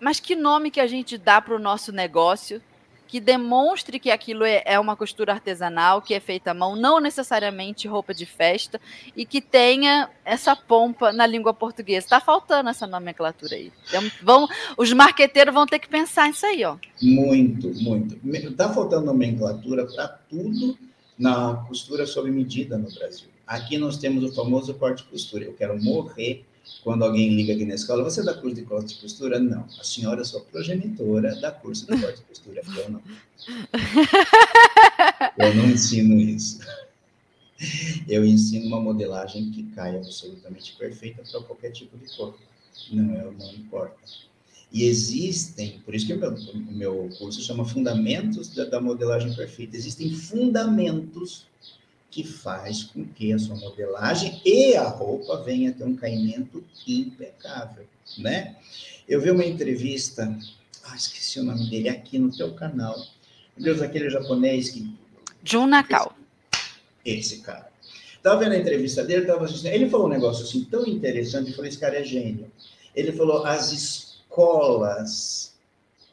mas que nome que a gente dá para o nosso negócio que demonstre que aquilo é, é, uma costura artesanal, que é feita à mão, não necessariamente roupa de festa, e que tenha essa pompa na língua portuguesa. Está faltando essa nomenclatura aí. Então, vão, os marqueteiros vão ter que pensar nisso aí, ó. Muito, muito. Está faltando nomenclatura para tudo na costura sob medida no Brasil. Aqui nós temos o famoso corte costura. Eu quero morrer quando alguém liga aqui na escola, você dá curso de corte e costura? Não. A senhora é sua progenitora dá curso de corte e costura. Eu não. Eu não ensino isso. Eu ensino uma modelagem que cai absolutamente perfeita para qualquer tipo de corpo. Não, é, não importa. E existem, por isso que o meu, meu curso chama Fundamentos da, da Modelagem Perfeita. Existem fundamentos que faz com que a sua modelagem e a roupa venha a ter um caimento impecável, né? Eu vi uma entrevista, ah, esqueci o nome dele, aqui no teu canal. Deus, aquele japonês que... Jun Nakao. Esse cara. Estava vendo a entrevista dele, tava assistindo, ele falou um negócio assim tão interessante, eu falei, esse cara é gênio. Ele falou, as escolas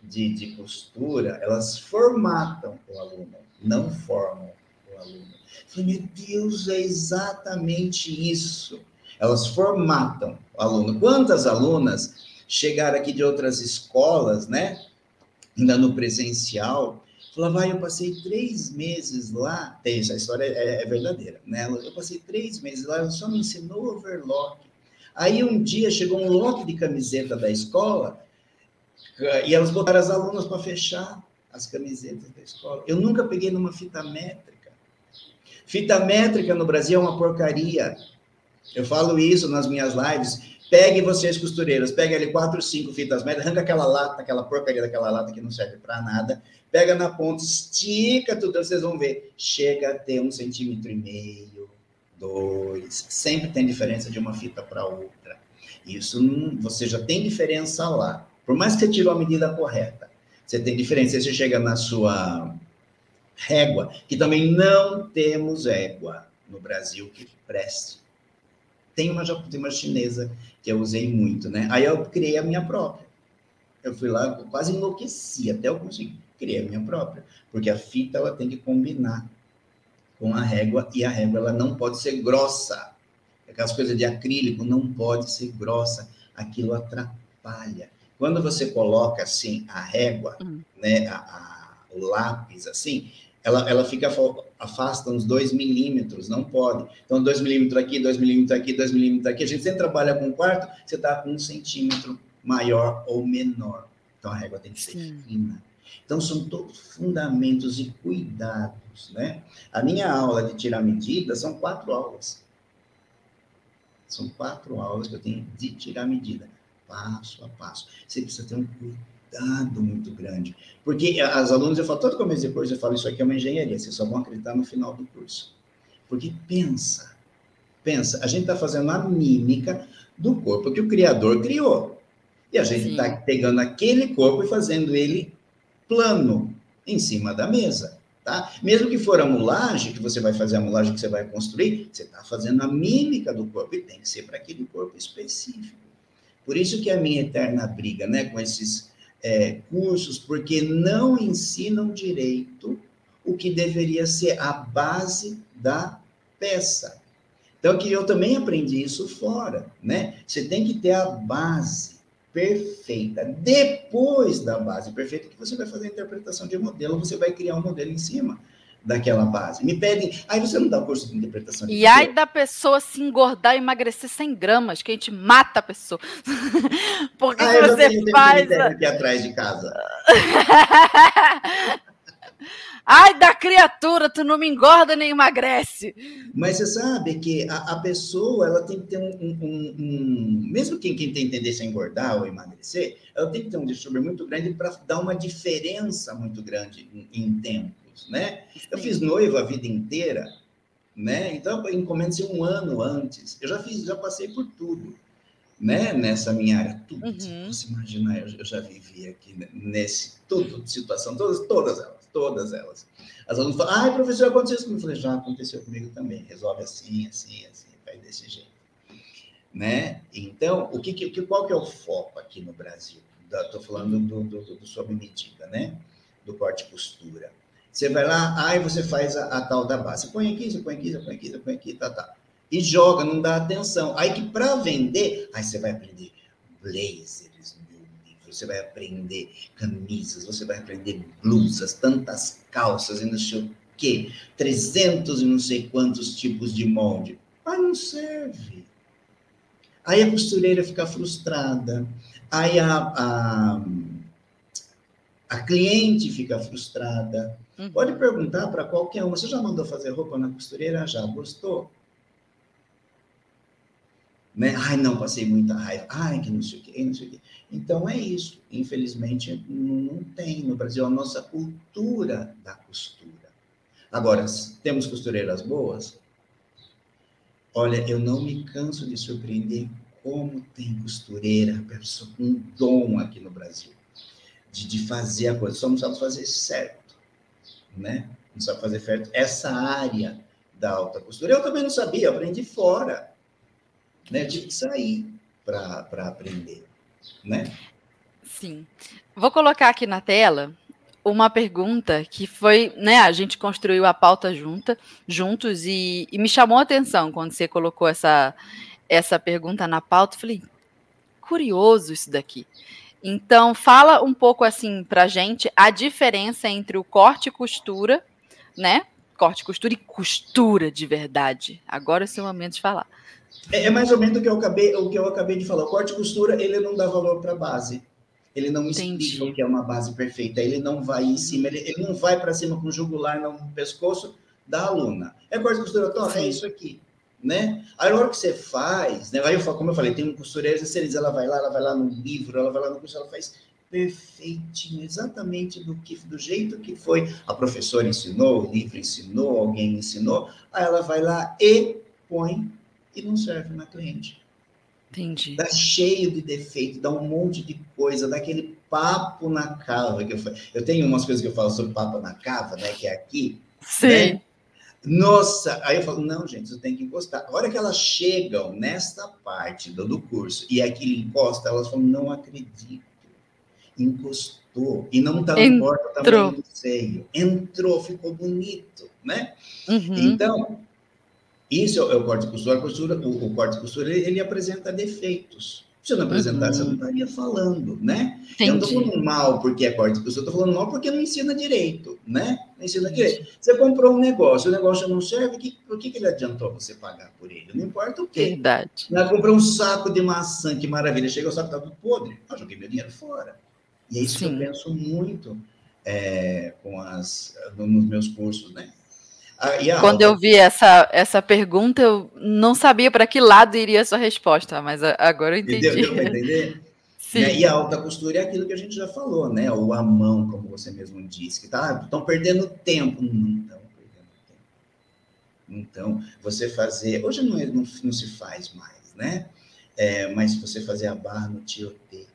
de, de costura, elas formatam o aluno, não formam o aluno. Falei, meu Deus, é exatamente isso. Elas formatam o aluno. Quantas alunas chegaram aqui de outras escolas, né? Ainda no presencial, falava, ah, eu passei três meses lá. Tem, essa história é, é, verdadeira, né? Eu passei três meses lá, ela só me ensinou overlock. Aí um dia chegou um lote de camiseta da escola e elas botaram as alunas para fechar as camisetas da escola. Eu nunca peguei numa fita métrica. Fita métrica no Brasil é uma porcaria. Eu falo isso nas minhas lives. Pegue vocês, costureiras, pegue ali quatro, cinco fitas métricas, arranca aquela lata, aquela porcaria daquela lata que não serve para nada, pega na ponta, estica tudo, vocês vão ver. Chega a ter um centímetro e meio, dois. Sempre tem diferença de uma fita para outra. Isso não, você já tem diferença lá. Por mais que você tirou a medida correta, você tem diferença. Você chega na sua régua, que também não temos égua no Brasil que preste. Tem uma, tem uma chinesa que eu usei muito, né? Aí eu criei a minha própria. Eu fui lá, quase enlouqueci, até eu consegui. Criei a minha própria, porque a fita ela tem que combinar com a régua e a régua ela não pode ser grossa. Aquelas coisas de acrílico não pode ser grossa, aquilo atrapalha. Quando você coloca assim a régua, hum. né, a, a, o lápis assim, ela, ela fica afasta uns 2 milímetros, não pode. Então, 2 milímetros aqui, 2 milímetros aqui, 2 milímetros aqui. A gente sempre trabalha com um quarto, você está com um centímetro maior ou menor. Então, a régua tem que ser Sim. fina. Então, são todos fundamentos e cuidados, né? A minha aula de tirar medida são quatro aulas. São quatro aulas que eu tenho de tirar medida, passo a passo. Você precisa ter um cuidado cuidado muito grande. Porque as alunas, eu falo, todo começo de curso, eu falo, isso aqui é uma engenharia, vocês só vão acreditar no final do curso. Porque pensa, pensa, a gente está fazendo a mímica do corpo que o Criador criou. E a gente está pegando aquele corpo e fazendo ele plano, em cima da mesa. Tá? Mesmo que for a mulagem, que você vai fazer a mulagem que você vai construir, você está fazendo a mímica do corpo e tem que ser para aquele corpo específico. Por isso que a minha eterna briga né, com esses é, cursos porque não ensinam direito o que deveria ser a base da peça. Então, que eu também aprendi isso fora, né? Você tem que ter a base perfeita. Depois da base perfeita, que você vai fazer a interpretação de modelo, você vai criar um modelo em cima daquela base. Me pedem, aí você não dá curso de interpretação de E aí da pessoa se engordar e emagrecer 100 gramas, que a gente mata a pessoa. [LAUGHS] Porque ah, se você faz. Aqui atrás de casa. [LAUGHS] Ai da criatura, tu não me engorda nem emagrece. Mas você sabe que a, a pessoa, ela tem que ter um, um, um, mesmo quem, quem tem tendência a engordar ou emagrecer, ela tem que ter um distúrbio muito grande para dar uma diferença muito grande em, em tempos, né? Eu fiz noiva a vida inteira, né? Então, encomenda-se um ano antes. Eu já fiz, já passei por tudo, né? Nessa minha área, tudo. Uhum. Você imagina, eu, eu já vivi aqui nesse, tudo, situação, todas, todas elas todas elas. As alunas falam, ai, professor, aconteceu isso comigo. Eu falei, já aconteceu comigo também. Resolve assim, assim, assim, faz desse jeito. Né? Então, o que, que, qual que é o foco aqui no Brasil? Estou falando do, do, do, do sob medida, né? Do corte e costura. Você vai lá, aí você faz a, a, tal da base. Você põe aqui, você põe aqui, você põe aqui, você põe aqui, tá, tá. E joga, não dá atenção. Aí que para vender, aí você vai aprender blazer, você vai aprender camisas, você vai aprender blusas, tantas calças e não sei o quê, 300 e não sei quantos tipos de molde. Mas não serve. Aí a costureira fica frustrada, aí a, a, a cliente fica frustrada. Uhum. Pode perguntar para qualquer um: você já mandou fazer roupa na costureira? Já gostou? Né? Ai, não, passei muita raiva. Ai, que não sei o quê, não sei o quê. Então é isso. Infelizmente, não tem no Brasil a nossa cultura da costura. Agora, temos costureiras boas? Olha, eu não me canso de surpreender como tem costureira, pessoa um dom aqui no Brasil, de, de fazer a coisa. Só não sabe fazer certo, né? Não sabe fazer certo essa área da alta costura. Eu também não sabia, aprendi fora. Né? Eu tive que sair para aprender, né? Sim. Vou colocar aqui na tela uma pergunta que foi, né? A gente construiu a pauta junta, juntos e, e me chamou a atenção quando você colocou essa, essa pergunta na pauta. Falei, curioso isso daqui. Então, fala um pouco assim pra gente a diferença entre o corte e costura, né? Corte, costura e costura de verdade. Agora é o seu momento de falar. É, é, mais ou menos o que eu acabei, o que eu acabei de falar. O corte e costura, ele não dá valor para a base. Ele não Entendi. explica o que é uma base perfeita. Ele não vai em cima, ele, ele não vai para cima com o jugular no pescoço da aluna. É corte e costura, então, é isso aqui. Né? Aí, na hora que você faz, né? Aí eu falo, como eu falei, tem um costureiro, ela vai lá, ela vai lá no livro, ela vai lá no curso, ela faz perfeitinho, exatamente do que do jeito que foi. A professora ensinou, o livro ensinou, alguém ensinou. Aí ela vai lá e põe e não serve na cliente. Entendi. Dá cheio de defeito, dá um monte de coisa, dá aquele papo na cava. Que eu, eu tenho umas coisas que eu falo sobre papo na cava, né? Que é aqui. Sim. Né? Nossa, aí eu falo, não, gente, você tem que encostar. A hora que elas chegam nesta parte do, do curso e aquilo encosta, elas falam, não acredito. Encostou. E não tá no porta o tamanho do seio. Entrou, ficou bonito, né? Uhum. Então, isso é o corte de costura. A costura o, o corte de costura, ele, ele, apresenta defeitos. Se eu não apresentasse, uhum. eu não estaria falando, né? Entendi. Eu não estou falando mal porque é corte de estou falando mal porque não ensina direito, né? Não ensina direito. Você comprou um negócio, o negócio não serve, que, por que, que ele adiantou você pagar por ele? Não importa o quê. Verdade. Eu comprei um saco de maçã, que maravilha. Chega o saco, está tudo podre. Eu joguei meu dinheiro fora. E é isso Sim. que eu penso muito é, com as, nos meus cursos, né? Ah, Quando eu vi essa, essa pergunta, eu não sabia para que lado iria a sua resposta, mas agora eu entendi. Deu, deu entender? [LAUGHS] Sim. E a alta costura é aquilo que a gente já falou, né? O a mão, como você mesmo disse, que tá, estão perdendo tempo. Não estão perdendo tempo. Então, você fazer. Hoje não, é, não, não se faz mais, né? É, mas você fazer a barra no tiotê,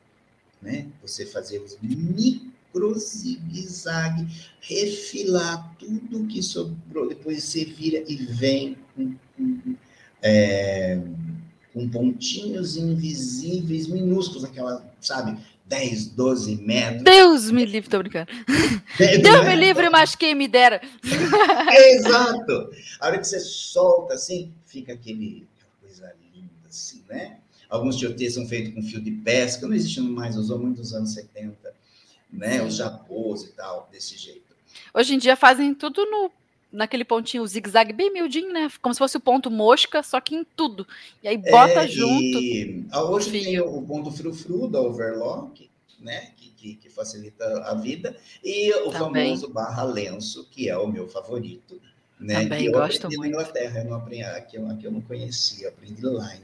né? Você fazer os micro micro zigue-zague, refilar tudo que sobrou, depois você vira e vem com, com, é, com pontinhos invisíveis, minúsculos, aquela, sabe, 10, 12 metros. Deus me livre, tô brincando. Deus me livre, mas quem me dera. Exato! A hora que você solta assim, fica aquele, aquela coisa linda, assim, né? Alguns tioteios são feitos com fio de pesca, não existe mais, usou muito nos anos 70, né? Os japôs e tal, desse jeito. Hoje em dia fazem tudo no naquele pontinho zigue-zague bem miudinho, né? Como se fosse o ponto mosca, só que em tudo. E aí bota É, junto. E, hoje fio. tem o ponto frufru da overlock, né? Que, que, que facilita a vida, e o Também. famoso barra lenço, que é o meu favorito. Né, Também que eu gosto aprendi muito. na Inglaterra, eu não aprendi, aqui, eu, aqui eu não conhecia, aprendi lá em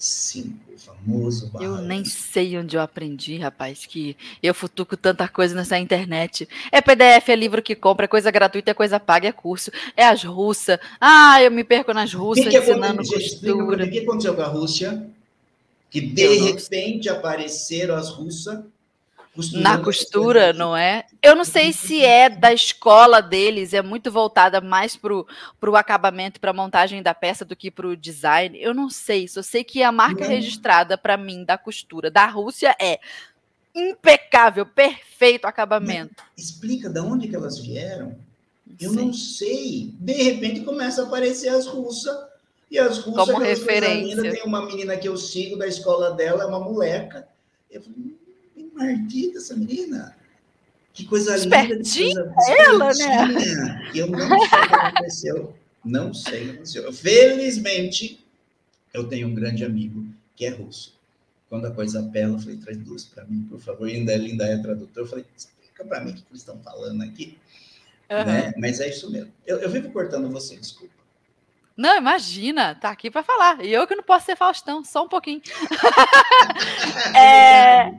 95, o famoso barra Eu nem sei onde eu aprendi, rapaz, que eu futuco tanta coisa nessa internet. É PDF, é livro que compra, é coisa gratuita, é coisa paga, é curso, é as russas. Ah, eu me perco nas russas que, que, ensinando costura. o que aconteceu com a Rússia? Que de Eu não repente apareceram as russas costurando Na costura, não é? Eu não sei se é da escola deles, é muito voltada mais pro, pro acabamento, pra montagem da peça do que pro design. Eu não sei, só sei que a marca Não. registrada pra mim da costura da Rússia é impecável, perfeito acabamento. Explica de onde que elas vieram. Eu sei. não sei. De repente começa a aparecer as russas. E as russas, Como referência. tem uma menina que eu sigo da escola dela, é uma moleca. Eu falei, "Hum, que mardita essa menina. Que coisa linda. coisa ela, né? espertinha." E eu não sei o que aconteceu. Não sei o que aconteceu. Felizmente, eu tenho um grande amigo que é russo. Quando a coisa apela, eu falei, traz duas para mim, por favor. E ainda, ainda é tradutor. Eu falei, explica para mim o que eles estão falando aqui. Aham. Né? Mas é isso mesmo. Eu, eu vivo cortando você, desculpa. Não, imagina, tá aqui pra falar. E eu que não posso ser Faustão, só um pouquinho. [LAUGHS] É,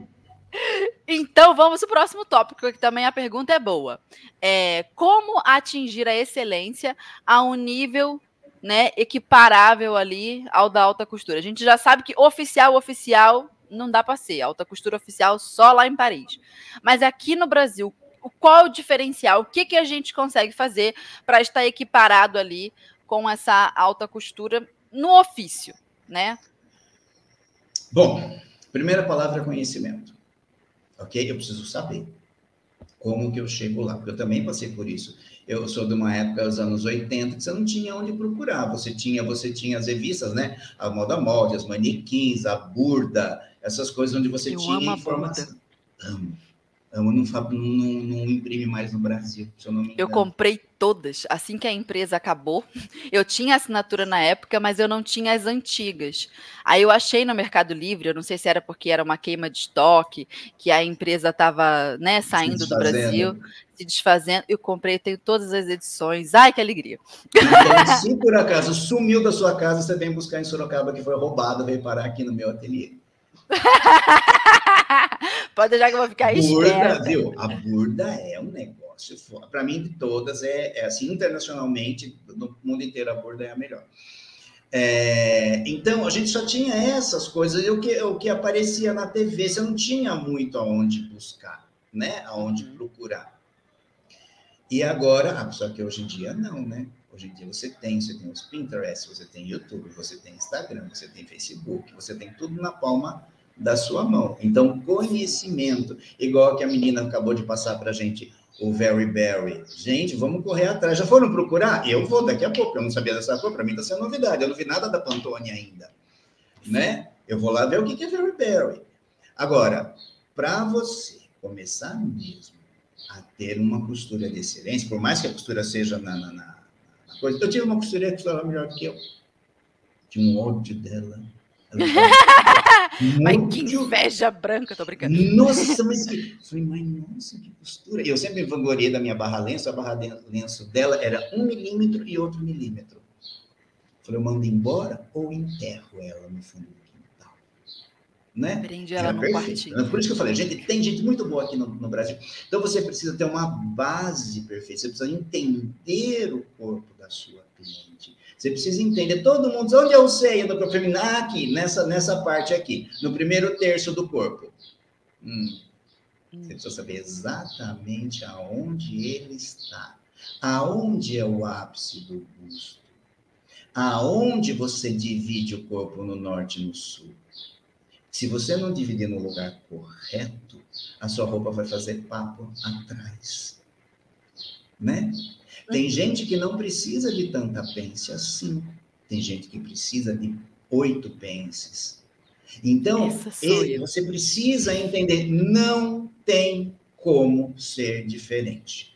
Então vamos pro próximo tópico, que também a pergunta é boa. É, como atingir a excelência a um nível né, equiparável ali ao da alta costura? A gente já sabe que oficial, oficial, não dá para ser. Alta costura oficial só lá em Paris. Mas aqui no Brasil, o- qual o diferencial? O que, que a gente consegue fazer para estar equiparado ali com essa alta costura no ofício, né? Bom, primeira palavra é conhecimento. Ok? Eu preciso saber como que eu chego lá, porque eu também passei por isso. Eu sou de uma época, dos anos 80, que você não tinha onde procurar. Você tinha, você tinha as revistas, né? A moda molde, as manequins, a burda, essas coisas onde você Eu tinha informação. Amo. Amo, não, não, não, imprime mais no Brasil, se eu não me Eu engano. comprei todas. Assim que a empresa acabou, [LAUGHS] eu tinha assinatura na época, mas eu não tinha as antigas. Aí eu achei no Mercado Livre, eu não sei se era porque era uma queima de estoque, que a empresa estava né, saindo do. Brasil, se desfazendo. Eu comprei, tenho todas as edições. Ai, que alegria! Então, [LAUGHS] se por acaso sumiu da sua casa, você vem buscar em Sorocaba, que foi roubado, veio parar aqui no meu ateliê. [LAUGHS] Pode deixar que eu vou ficar burda, esperta. viu? A burda é um negócio. Para mim, de todas, é, é assim, internacionalmente, no mundo inteiro, a burda é a melhor. É, então, a gente só tinha essas coisas, e o que, o que aparecia na TV, você não tinha muito aonde buscar, né? Aonde Uhum. procurar. E agora, ah, só que hoje em dia não, né? Hoje em dia você tem, você tem os Pinterest, você tem YouTube, você tem Instagram, você tem Facebook, você tem tudo na palma da sua mão. Então, conhecimento, igual que a menina acabou de passar para a gente, o Very Berry. Gente, vamos correr atrás. Já foram procurar? Eu vou daqui a pouco. Eu não sabia dessa cor, para mim está sendo novidade. Eu não vi nada da Pantone ainda, né? Eu vou lá ver o que é Very Berry. Agora, para você começar mesmo a ter uma costura de excelência, por mais que a costura seja na, na, na- coisa. Eu tive uma costureira que costurava melhor que eu. Tinha um ódio dela. Mas que inveja branca, tô brincando. nossa, mas que. Falei, mas nossa, que costura. Eu sempre me vangloriei da minha barra lenço, a barra lenço dela era um milímetro e outro milímetro. Falei, eu mando embora ou enterro ela no fundo do quintal? Né? Prende ela perfeito. quartinho. Por isso que eu falei, gente, tem gente muito boa aqui no, no Brasil. Então você precisa ter uma base perfeita, você precisa entender o corpo da sua cliente. Você precisa entender, todo mundo, diz, onde eu sei do corpo feminino? Ah, aqui, nessa, nessa parte aqui, no primeiro terço do corpo. Hum, você precisa saber exatamente aonde ele está. Aonde é o ápice do busto. Aonde você divide o corpo no norte e no sul. Se você não dividir no lugar correto, a sua roupa vai fazer papo atrás. Né? Tem gente que não precisa de tanta pence assim. Tem gente que precisa de oito pences. Então, você precisa entender, não tem como ser diferente.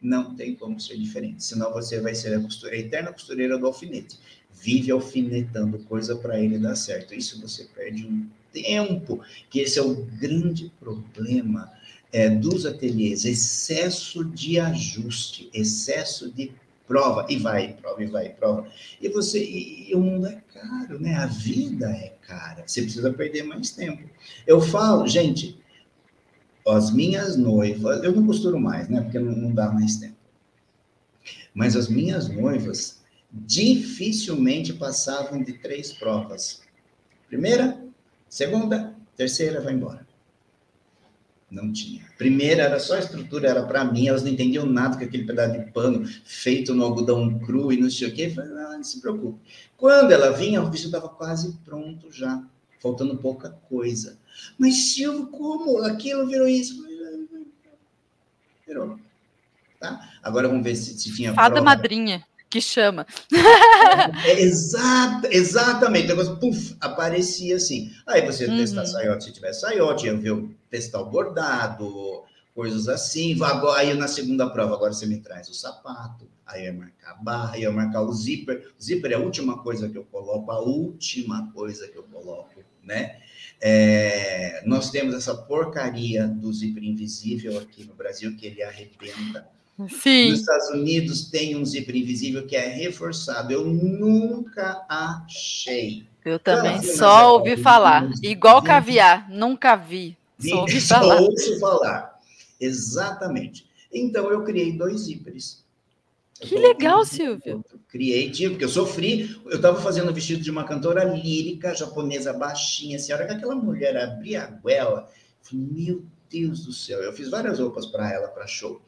Não tem como ser diferente. Senão você vai ser a, costura, a eterna costureira do alfinete. Vive alfinetando coisa para ele dar certo. Isso você perde um tempo, que esse é o grande problema é, dos ateliês, excesso de ajuste, excesso de prova, e vai, prova, e vai, prova. E você, e, e, o mundo é caro, né? A vida é cara, você precisa perder mais tempo. Eu falo, gente, as minhas noivas, eu não costuro mais, né? Porque não, não dá mais tempo. Mas as minhas noivas dificilmente passavam de três provas. Primeira, segunda, terceira, vai embora. Não tinha. Primeira era só a estrutura, era para mim, elas não entendiam nada com aquele pedaço de pano feito no algodão cru e não sei o quê. Falei, ah, não se preocupe. Quando ela vinha, o vestido estava quase pronto já, faltando pouca coisa. Mas Silvio, como? Aquilo virou isso? Virou. Tá? Agora vamos ver se, se tinha. Fada prova. madrinha que chama. É, exata, exatamente. Então, puff, aparecia assim. Aí você uhum. testar saiote, se tiver saiote, eu ver, testar o bordado, coisas assim. Aí na segunda prova, agora você me traz o sapato, aí eu marcar a barra, aí eu marcar o zíper. O zíper é a última coisa que eu coloco, a última coisa que eu coloco, né? É, nós temos essa porcaria do zíper invisível aqui no Brasil, que ele arrebenta. Sim. Nos Estados Unidos tem um zíper invisível que é reforçado. Eu nunca achei. Eu também só ouvi falar. Igual caviar, nunca vi. Só ouvi [LAUGHS] falar. Só ouço falar. Exatamente. Então eu criei dois zíperes. Que legal, Silvio. Criei, porque eu sofri. Eu estava fazendo o vestido de uma cantora lírica japonesa baixinha. Assim, a hora que aquela mulher abria a goela, eu falei, meu Deus do céu. Eu fiz várias roupas para ela, para show.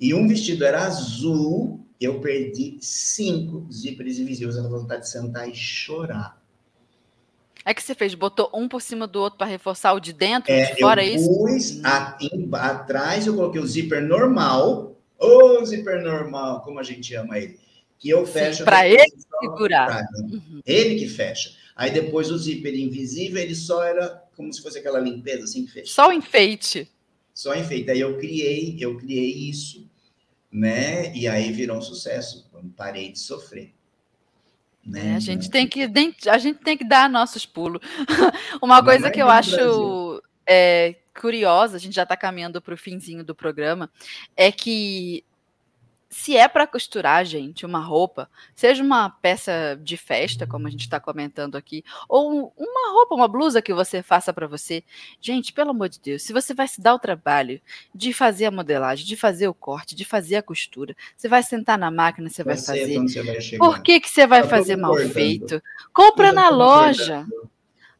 E um vestido era azul, eu perdi cinco zíperes invisíveis. Eu vontade de sentar e chorar. É que você fez? Botou um por cima do outro para reforçar o de dentro, é, de fora, eu é isso? Pus a, em, atrás, eu coloquei o zíper normal. Ô, zíper normal, como a gente ama ele. Que eu fecho. Para ele segurar. Uhum. Ele que fecha. Aí depois o zíper invisível, ele só era como se fosse aquela limpeza assim que fecha. Só o enfeite. Só enfeite. Aí eu criei, eu criei isso né? E aí virou um sucesso. parei de sofrer. Né? É, a gente tem que a gente tem que dar nossos pulos. [LAUGHS] Uma coisa que eu acho é, curiosa, a gente já está caminhando para o finzinho do programa, é que se é para costurar, gente, uma roupa, seja uma peça de festa, como a gente está comentando aqui, ou uma roupa, uma blusa que você faça para você, gente, pelo amor de Deus, se você vai se dar o trabalho de fazer a modelagem, de fazer o corte, de fazer a costura, você vai sentar na máquina, você vai fazer. Você vai Por que, que você vai tá fazer mal feito? Compra na loja.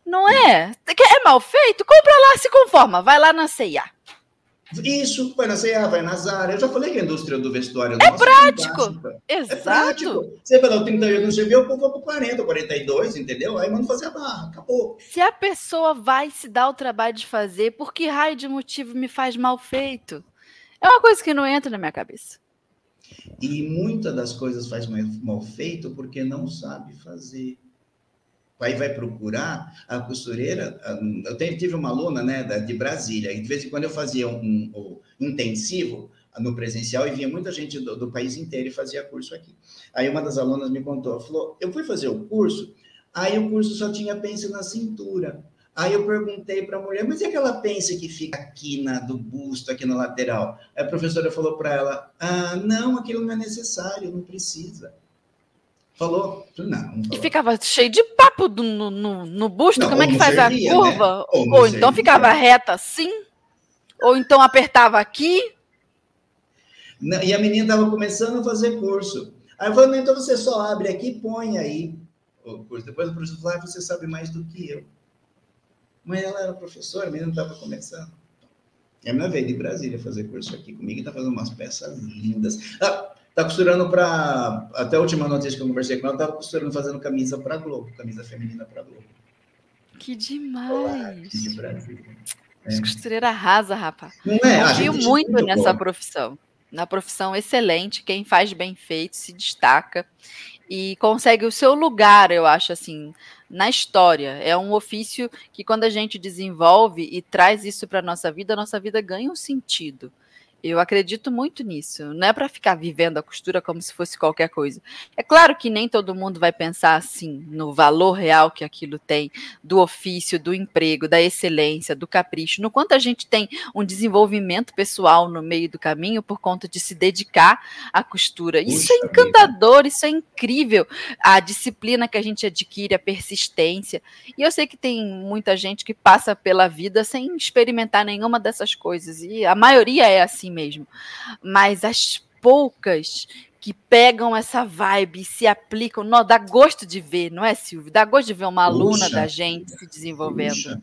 Não é? É mal feito? Compra lá, se conforma. Vai lá na CIA. Isso, vai na CA, vai na Zara. Eu já falei que a indústria do vestuário é prático. É Exato. É prático. Você vai dar 30 anos no CV, eu vou para 40, 42, entendeu? Aí manda fazer a barra, acabou. Se a pessoa vai se dar o trabalho de fazer, por que raio de motivo me faz mal feito? É uma coisa que não entra na minha cabeça. E muitas das coisas faz mal feito porque não sabe fazer aí vai procurar a costureira. Eu tive uma aluna né, de Brasília, e de vez em quando eu fazia um, um, um intensivo no presencial e vinha muita gente do, do, país inteiro e fazia curso aqui. Aí uma das alunas me contou, falou, eu fui fazer o curso, aí o curso só tinha pence na cintura. Aí eu perguntei para a mulher, mas e aquela pence que fica aqui na, do busto, aqui na lateral? Aí a professora falou para ela, ah, não, aquilo não é necessário, não precisa. Falou? Não. não e ficava cheio de papo no, no, no busto. Não, Como é que faz servia, a né? curva? Né? Ou, ou então ficava reta assim? Ou então apertava aqui? Não, e a menina estava começando a fazer curso. Aí eu falei, então você só abre aqui e põe aí o curso. Depois o professor falou, ah, você sabe mais do que eu. Mas ela era professora, a menina estava começando. É a minha vez de Brasília fazer curso aqui comigo e está fazendo umas peças lindas. Ah, Tá costurando para. Até a última notícia que eu conversei com ela, estava costurando, fazendo camisa para Globo, camisa feminina para Globo. Que demais. de Brasília. É. As costureiras arrasa, rapaz. Não é? Confio muito nessa bom. profissão. Na profissão excelente, quem faz bem feito se destaca e consegue o seu lugar, eu acho assim, na história. É um ofício que quando a gente desenvolve e traz isso para nossa vida, a nossa vida ganha um sentido. Eu acredito muito nisso. Não é para ficar vivendo a costura como se fosse qualquer coisa. É claro que nem todo mundo vai pensar assim no valor real que aquilo tem, do ofício, do emprego, da excelência, do capricho, no quanto a gente tem um desenvolvimento pessoal no meio do caminho por conta de se dedicar à costura. Isso é Puxa é encantador, vida. isso é incrível. A disciplina que a gente adquire, a persistência. E eu sei que tem muita gente que passa pela vida sem experimentar nenhuma dessas coisas. E a maioria é assim assim mesmo. Mas as poucas que pegam essa vibe e se aplicam, não, dá gosto de ver, não é, Silvio? Dá gosto de ver uma aluna puxa da gente vida, se desenvolvendo.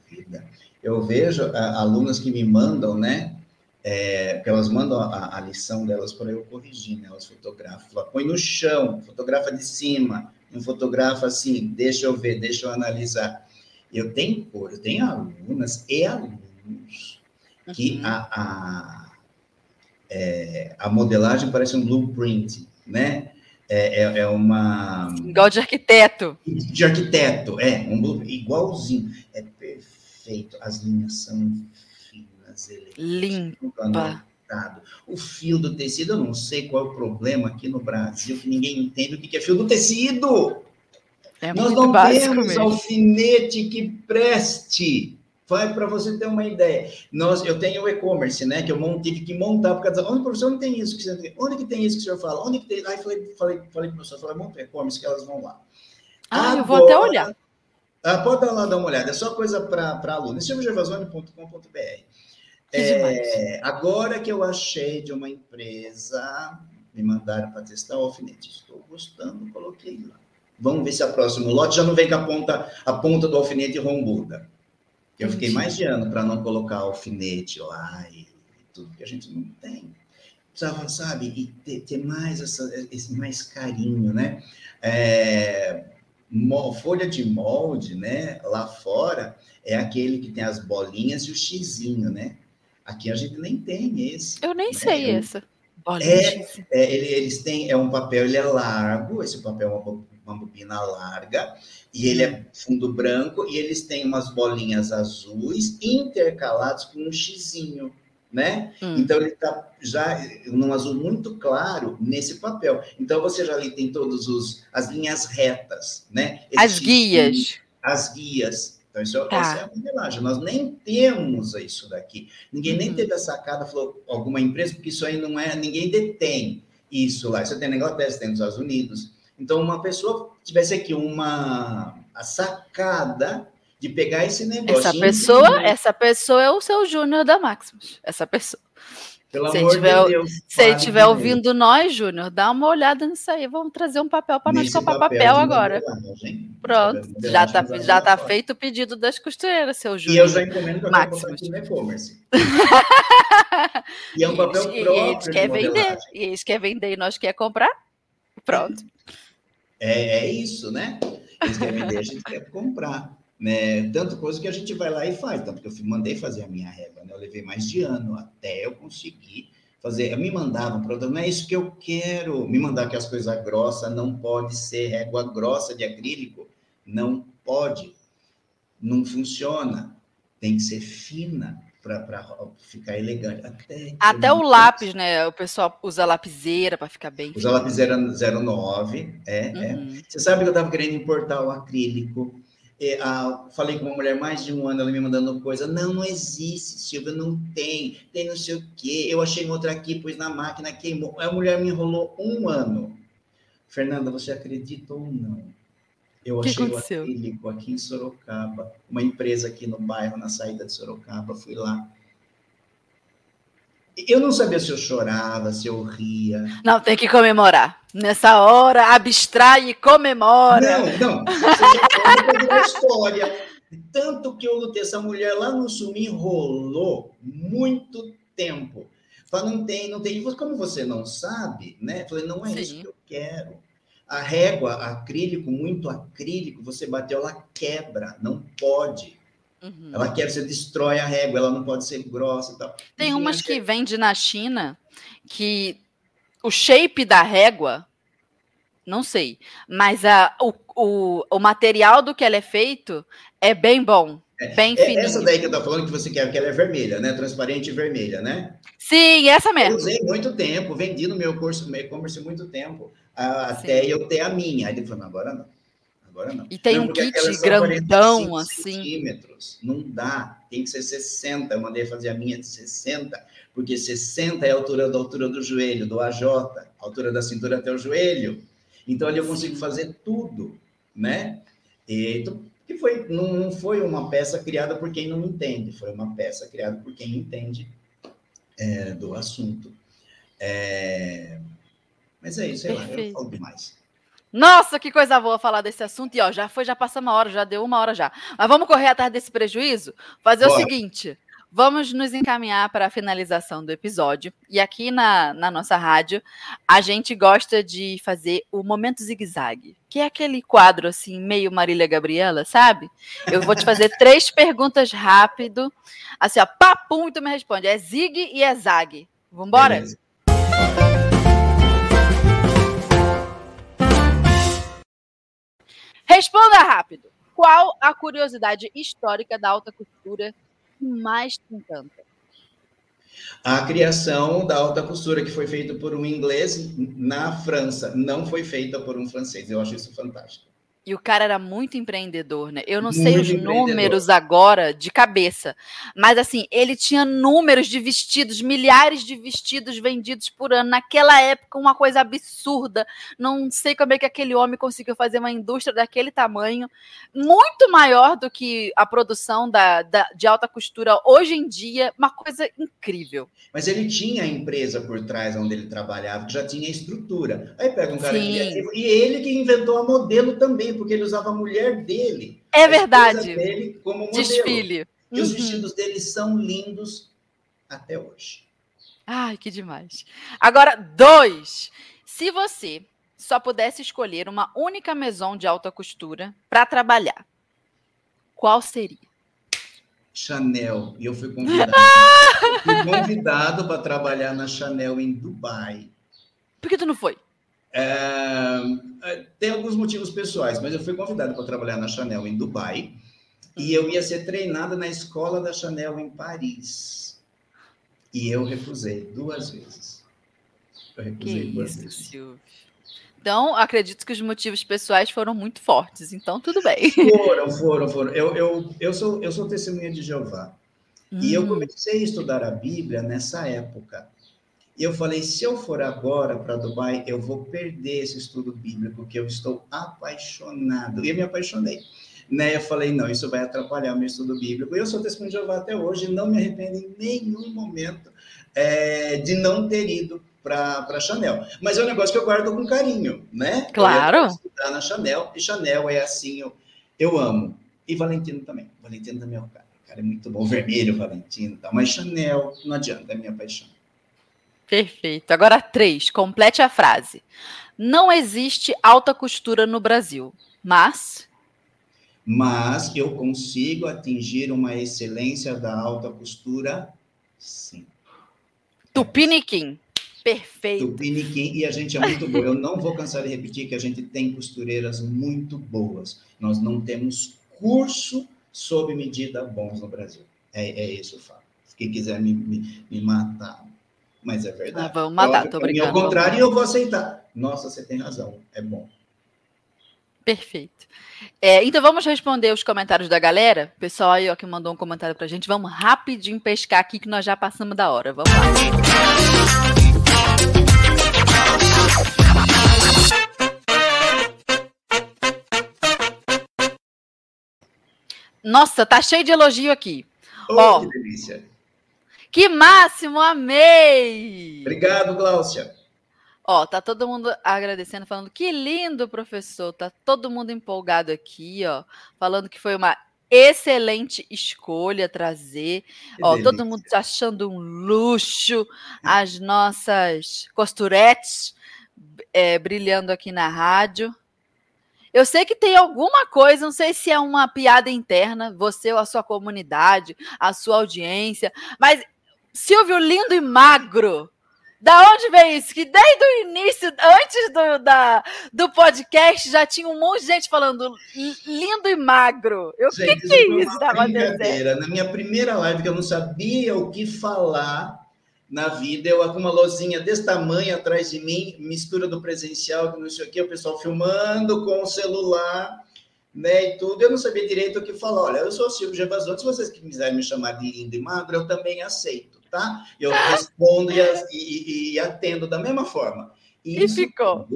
Eu vejo a, alunas que me mandam, né? É, elas mandam a, a lição delas para eu corrigir, né? Elas fotografam, põe no chão, fotografa de cima, não fotografa assim, deixa eu ver, deixa eu analisar. Eu tenho, eu tenho alunas e alunos que uhum. a, a é, a modelagem parece um blueprint, né? É, é, é, uma. Igual de arquiteto. De arquiteto, é, um igualzinho. É perfeito. As linhas são finas, Limpa. O fio do tecido, eu não sei qual é o problema aqui no Brasil, que ninguém entende o que é fio do tecido. É Nós não temos mesmo. alfinete que preste. Vai para você ter uma ideia. Nós, eu tenho o e-commerce, né? Que eu tive que montar por causa. Onde, professor, onde tem isso que você tem? Onde que tem isso que o senhor fala? Onde que tem? Aí falei, falei, falei para o professor, falei, monta o e-commerce que elas vão lá. Ah, Agora, eu vou até olhar. Ah, pode dar lá dar uma olhada. É só coisa para aluno. silviogervasoni.com.br. É, agora que eu achei de uma empresa, me mandaram para testar o alfinete. Estou gostando, coloquei lá. Vamos ver se a próximo lote já não vem com a ponta, a ponta do alfinete rombuda. Eu fiquei mais de ano para não colocar alfinete lá e, e, tudo que a gente não tem. Precisava, sabe, e ter, ter mais essa, esse mais carinho, né? É, folha de molde, né? Lá fora é aquele que tem as bolinhas e o xizinho, né? Aqui a gente nem tem esse. Eu nem né? sei essa. É, é, eles têm, é um papel, ele é largo, esse papel é uma, uma bobina larga, e ele é fundo branco, e eles têm umas bolinhas azuis intercaladas com um xizinho, né? Hum. Então ele está já num azul muito claro nesse papel. Então você já ali tem todos os as linhas retas, né? Esse as guias. As guias. Então isso, tá. essa é a modelagem. Nós nem temos isso daqui. Ninguém uhum. nem teve a sacada, falou alguma empresa, porque isso aí não é, ninguém detém isso lá. Isso tem na Inglaterra, tem nos Estados Unidos. Então uma pessoa tivesse aqui uma a sacada de pegar esse negócio. Essa pessoa, essa pessoa é o seu Júnior da Maximus. Essa pessoa. Pelo se amor tiver, de Deus. Se ele estiver ouvindo nós, Júnior, dá uma olhada nisso aí. Vamos trazer um papel para nós copar papel, papel agora. Pronto, já está já tá feito o pedido das costureiras, seu Júnior. E eu já encomendo eu Maximus. e-commerce. [LAUGHS] e é um papel e, próprio. E eles querem vender. E eles querem vender e nós quer comprar. Pronto. É, é isso, né? Eles querem vender, a gente quer comprar. Né? Tanto coisa que a gente vai lá e faz, tanto que eu mandei fazer a minha régua, né? Eu levei mais de ano até eu conseguir fazer. Eu me mandavam para não é isso que eu quero. Me mandar que as coisas grossas não pode ser régua grossa de acrílico, não pode, não funciona, tem que ser fina para ficar elegante. Até, Até o lápis, né? O pessoal usa lapiseira para ficar bem. Usa lapiseira 09, é, é. uhum. é. Você sabe que eu estava querendo importar o acrílico. É, a, falei com uma mulher mais de um ano, ela me mandando coisa. Não, não existe, Silvia, não tem. Tem não sei o quê. Eu achei outra aqui, pus na máquina, queimou. A mulher me enrolou um ano. Fernanda, você acredita ou não? Eu achei o acrílico aqui em Sorocaba, uma empresa aqui no bairro, na saída de Sorocaba, fui lá. Eu não sabia se eu chorava, se eu ria. Não, tem que comemorar. Nessa hora, abstrai e comemora. Não, não. Você já história. Tanto que eu lutei, essa mulher lá no sul me enrolou muito tempo. Falei, não tem, não tem. Como você não sabe, né? Falei, não é Sim. isso que eu quero. A régua acrílico, muito acrílico, você bateu, ela quebra, não pode. Uhum. Ela quebra, você destrói a régua, ela não pode ser grossa e tal. Tem umas que vende na China que o shape da régua, não sei, mas a, o, o, o material do que ela é feito é bem bom. Bem é, fininho. Essa daí que eu tô falando que você quer, que ela é vermelha, né? Transparente e vermelha, né? Sim, essa mesmo. Eu usei muito tempo, vendi no meu curso no e-commerce muito tempo, até Sim. eu ter a minha. Aí ele falou, agora não. Agora não. E tem não, um kit grandão, assim. Centímetros. Não dá, tem que ser 60. Eu mandei fazer a minha de 60, porque 60 é a altura da altura do joelho, do AJ, altura da cintura até o joelho. Então ali eu consigo fazer tudo, né? E, então, que foi, não, não foi uma peça criada por quem não entende, foi uma peça criada por quem entende é, do assunto. É, mas é isso, sei Perfeito. lá, eu falo demais. Nossa, que coisa boa falar desse assunto. E ó, já foi, já passa uma hora, já deu uma hora já. Mas vamos correr atrás desse prejuízo? Fazer Bora. o seguinte: Vamos nos encaminhar para a finalização do episódio. E aqui na, na nossa rádio, a gente gosta de fazer o Momento Zigue-Zague, que é aquele quadro assim, meio Marília Gabriela, sabe? Eu vou te fazer [LAUGHS] três perguntas rápido. Assim, ó, papum, e tu me responde. É zigue e é zague. Vambora? Beleza. Responda rápido. Qual a curiosidade histórica da alta costura mais te encanta? A criação da alta costura, que foi feita por um inglês na França, não foi feita por um francês. Eu acho isso fantástico. E o cara era muito empreendedor, né? Eu não muito sei os números agora de cabeça, mas assim, ele tinha números de vestidos, milhares de vestidos vendidos por ano. Naquela época, uma coisa absurda. Não sei como é que aquele homem conseguiu fazer uma indústria daquele tamanho, muito maior do que a produção da, da de alta costura hoje em dia. Uma coisa incrível. Mas ele tinha a empresa por trás onde ele trabalhava, que já tinha estrutura. Aí pega um cara criativo, e ele que inventou a modelo também porque ele usava a mulher dele. É verdade. Dele como modelo. Desfile. E uhum. os vestidos dele são lindos até hoje. Ai, que demais. Agora, dois. Se você só pudesse escolher uma única maison de alta costura para trabalhar, qual seria? Chanel. E eu fui [LAUGHS] convidado. fui convidado para trabalhar na Chanel em Dubai. Por que tu não foi? É, é, tem alguns motivos pessoais, mas eu fui convidado para trabalhar na Chanel em Dubai e eu ia ser treinada na escola da Chanel em Paris. E eu recusei duas vezes. Eu recusei que duas isso, vezes. Silvio. Então, acredito que os motivos pessoais foram muito fortes, então tudo bem. [LAUGHS] Foram, foram, foram. Eu, eu, eu, sou, eu sou testemunha de Jeová. Hum. E eu hum. comecei a estudar a Bíblia nessa época. E eu falei: se eu for agora para Dubai, eu vou perder esse estudo bíblico, porque eu estou apaixonado. E eu me apaixonei. Né? Eu falei: não, isso vai atrapalhar o meu estudo bíblico. E eu sou testemunho de Jeová até hoje, e não me arrependo em nenhum momento é, de não ter ido para Chanel. Mas é um negócio que eu guardo com carinho, né? Claro. Eu na Chanel, e Chanel é assim, eu, eu amo. E Valentino também. Valentino também é o cara. O cara é muito bom, vermelho, Valentino, tá? mas Chanel não adianta, é minha paixão. Perfeito. Agora três. Complete a frase. Não existe alta costura no Brasil, mas. Mas eu consigo atingir uma excelência da alta costura, sim. Tupiniquim. Perfeito. Tupiniquim, e a gente é muito bom. Eu não vou cansar de repetir que a gente tem costureiras muito boas. Nós não temos curso sob medida bons no Brasil. É, é isso o fato. Quem quiser me, me, me matar, mas é verdade. Ah, vamos matar, tô brincando. Ao contrário, eu vou aceitar. Nossa, você tem razão, é bom. Perfeito. É, então vamos responder os comentários da galera. O pessoal aí ó, que mandou um comentário pra gente. Vamos rapidinho pescar aqui que nós já passamos da hora. Vamos lá. Nossa, tá cheio de elogio aqui. Oh, ó, que delícia. Que máximo, amei! Obrigado, Gláucia. Ó, tá todo mundo agradecendo, falando que lindo, professor. Tá todo mundo empolgado aqui, ó, falando que foi uma excelente escolha trazer. Que ó, delícia. todo mundo achando um luxo as nossas costuretes. é, brilhando aqui na rádio. Eu sei que tem alguma coisa, não sei se é uma piada interna, você ou a sua comunidade, a sua audiência, mas Silvio lindo e magro. Da onde vem isso? Que desde o início, antes do, da, do podcast, já tinha um monte de gente falando lindo e magro. O que, que é isso estava acontecendo? Na minha primeira live, que eu não sabia o que falar na vida, eu com uma lozinha desse tamanho atrás de mim, mistura do presencial, não sei o que, o pessoal filmando com o celular, né, e tudo. Eu não sabia direito o que falar. Olha, eu sou o Silvio Gevazon, se vocês quiserem me chamar de lindo e magro, eu também aceito tá? Eu respondo e, e, e atendo da mesma forma. E, e ficou.